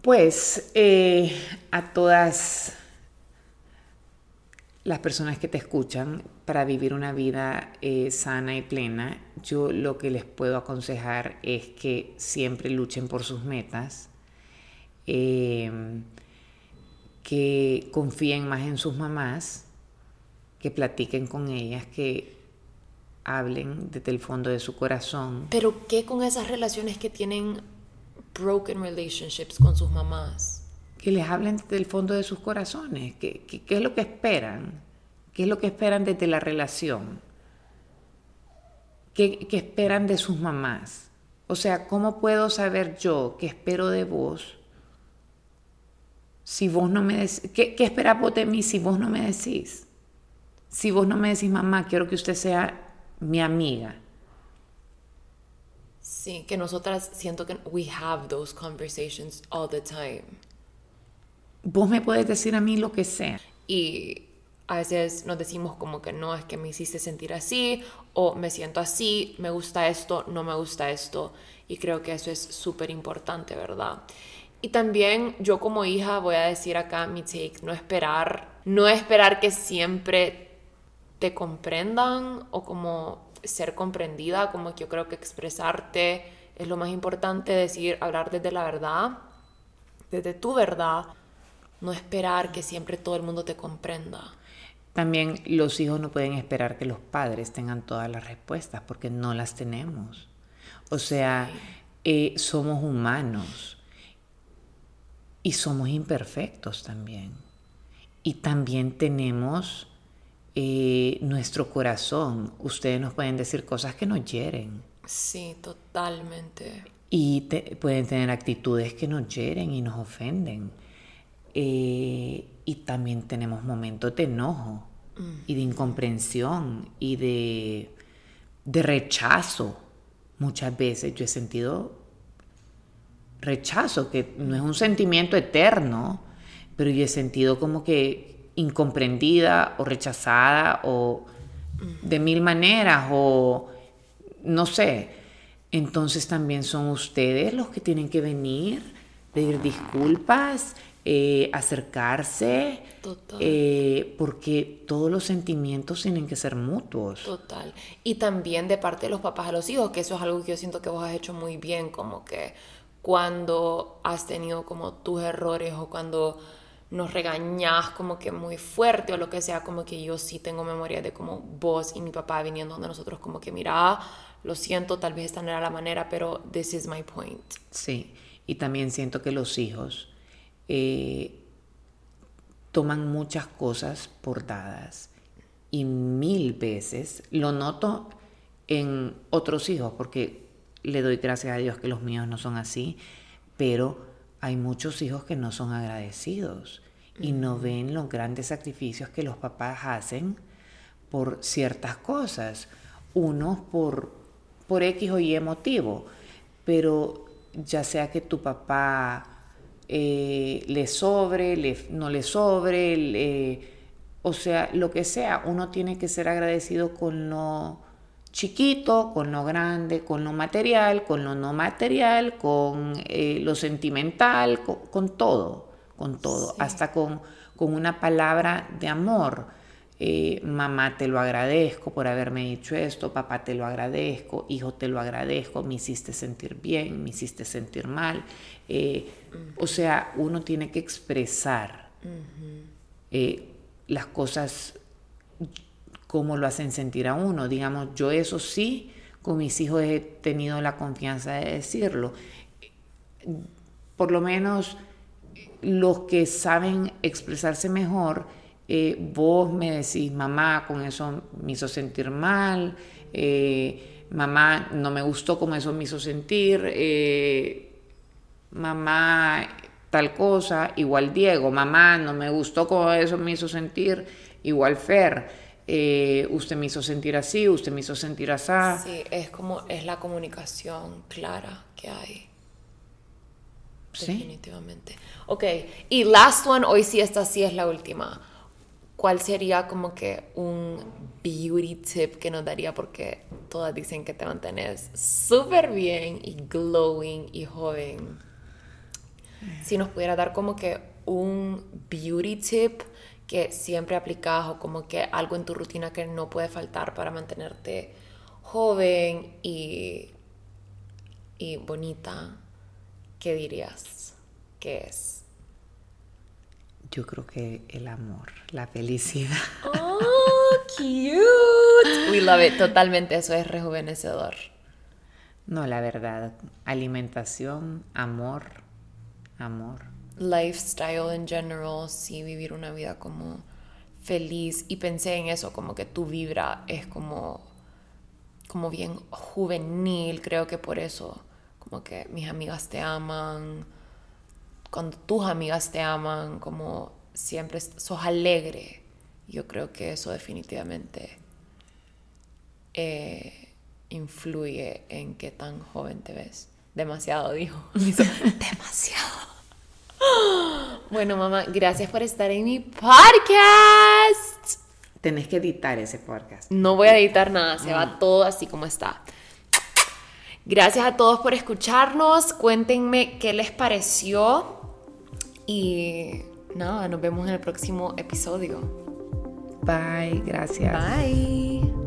Pues eh, a todas las personas que te escuchan para vivir una vida eh, sana y plena, yo lo que les puedo aconsejar es que siempre luchen por sus metas, em, que confíen más en sus mamás, que platiquen con ellas, que hablen desde el fondo de su corazón. Pero ¿qué con esas relaciones que tienen broken relationships con sus mamás? Que les hablen desde el fondo de sus corazones, ¿Qué, es lo que esperan, qué es lo que esperan desde la relación, ¿Qué, esperan de sus mamás. O sea, ¿cómo puedo saber yo qué espero de vos si vos no me decís, ¿qué, qué vos de mí si vos no me decís? Si vos no me decís, mamá, quiero que usted sea mi amiga. Sí, que nosotras siento que we have those conversations all the time vos me puedes decir a mí lo que sea. Y a veces nos decimos como que no, es que me hiciste sentir así o me siento así, me gusta esto, no me gusta esto. Y creo que eso es súper importante, ¿verdad? Y también yo como hija voy a decir acá mi take, no esperar, no esperar que siempre te comprendan o como ser comprendida, como que yo creo que expresarte es lo más importante, decir, hablar desde la verdad, desde tu verdad, no esperar que siempre todo el mundo te comprenda. También los hijos no pueden esperar que los padres tengan todas las respuestas porque no las tenemos. O sea, eh, somos humanos y somos imperfectos también. Y también tenemos eh, nuestro corazón. Ustedes nos pueden decir cosas que nos hieren. Sí, totalmente. Y pueden tener actitudes que nos hieren y nos ofenden. Eh, y también tenemos momentos de enojo y de incomprensión y de, de rechazo. Muchas veces yo he sentido rechazo, que no es un sentimiento eterno, pero yo he sentido como que incomprendida o rechazada o de mil maneras o no sé. Entonces también son ustedes los que tienen que venir, pedir disculpas, eh, acercarse, eh, porque todos los sentimientos tienen que ser mutuos. Total. Y también de parte de los papás a los hijos, que eso es algo que yo siento que vos has hecho muy bien, como que cuando has tenido como tus errores o cuando nos regañás como que muy fuerte o lo que sea, como que yo sí tengo memoria de como vos y mi papá viniendo donde nosotros como que mira, lo siento, tal vez esta no era la manera, pero this is my point. Sí, y también siento que los hijos eh, toman muchas cosas por dadas y mil veces lo noto en otros hijos porque le doy gracias a Dios que los míos no son así, pero hay muchos hijos que no son agradecidos y no ven los grandes sacrificios que los papás hacen por ciertas cosas, unos por, por X o Y motivo, pero ya sea que tu papá eh, le sobre, le, no le sobre, o sea, lo que sea, uno tiene que ser agradecido con lo chiquito, con lo grande, con lo material, con lo no material, con eh, lo sentimental, con, todo, con todo, hasta con, con una palabra de amor. Eh, mamá te lo agradezco por haberme dicho esto, papá te lo agradezco, hijo te lo agradezco, me hiciste sentir bien, me hiciste sentir mal. Eh, o sea, uno tiene que expresar eh, las cosas como lo hacen sentir a uno. Digamos, yo eso sí, con mis hijos he tenido la confianza de decirlo. Por lo menos los que saben expresarse mejor, eh, vos me decís, mamá, con eso me hizo sentir mal, mamá, no me gustó como eso me hizo sentir, mamá tal cosa, igual Diego, mamá no me gustó como eso me hizo sentir, igual Fer, eh, usted me hizo sentir así, usted me hizo sentir así. Sí, es como, es la comunicación clara que hay. ¿Sí? Definitivamente. Ok, y last one, hoy sí esta sí es la última. ¿Cuál sería como que un beauty tip que nos daría? Porque todas dicen que te mantienes súper bien y glowing y joven si nos pudiera dar como que un beauty tip que siempre aplicas o como que algo en tu rutina que no puede faltar para mantenerte joven y, y bonita, ¿qué dirías que es? Yo creo que el amor, la felicidad. ¡Oh, cute! We love it. Totalmente, eso es rejuvenecedor. No, la verdad, alimentación, amor, amor. Lifestyle en general, sí, vivir una vida como feliz. Y pensé en eso, como que tu vibra es como, como bien juvenil, creo que por eso, como que mis amigas te aman, cuando tus amigas te aman, como siempre sos alegre. Yo creo que eso definitivamente eh, influye en qué tan joven te ves. Demasiado, dijo. Demasiado. Bueno, mamá, gracias por estar en mi podcast. Tenés que editar ese podcast. No voy a editar nada, se va mm. todo así como está. Gracias a todos por escucharnos. Cuéntenme qué les pareció. Y nada, nos vemos en el próximo episodio. Bye, gracias. Bye.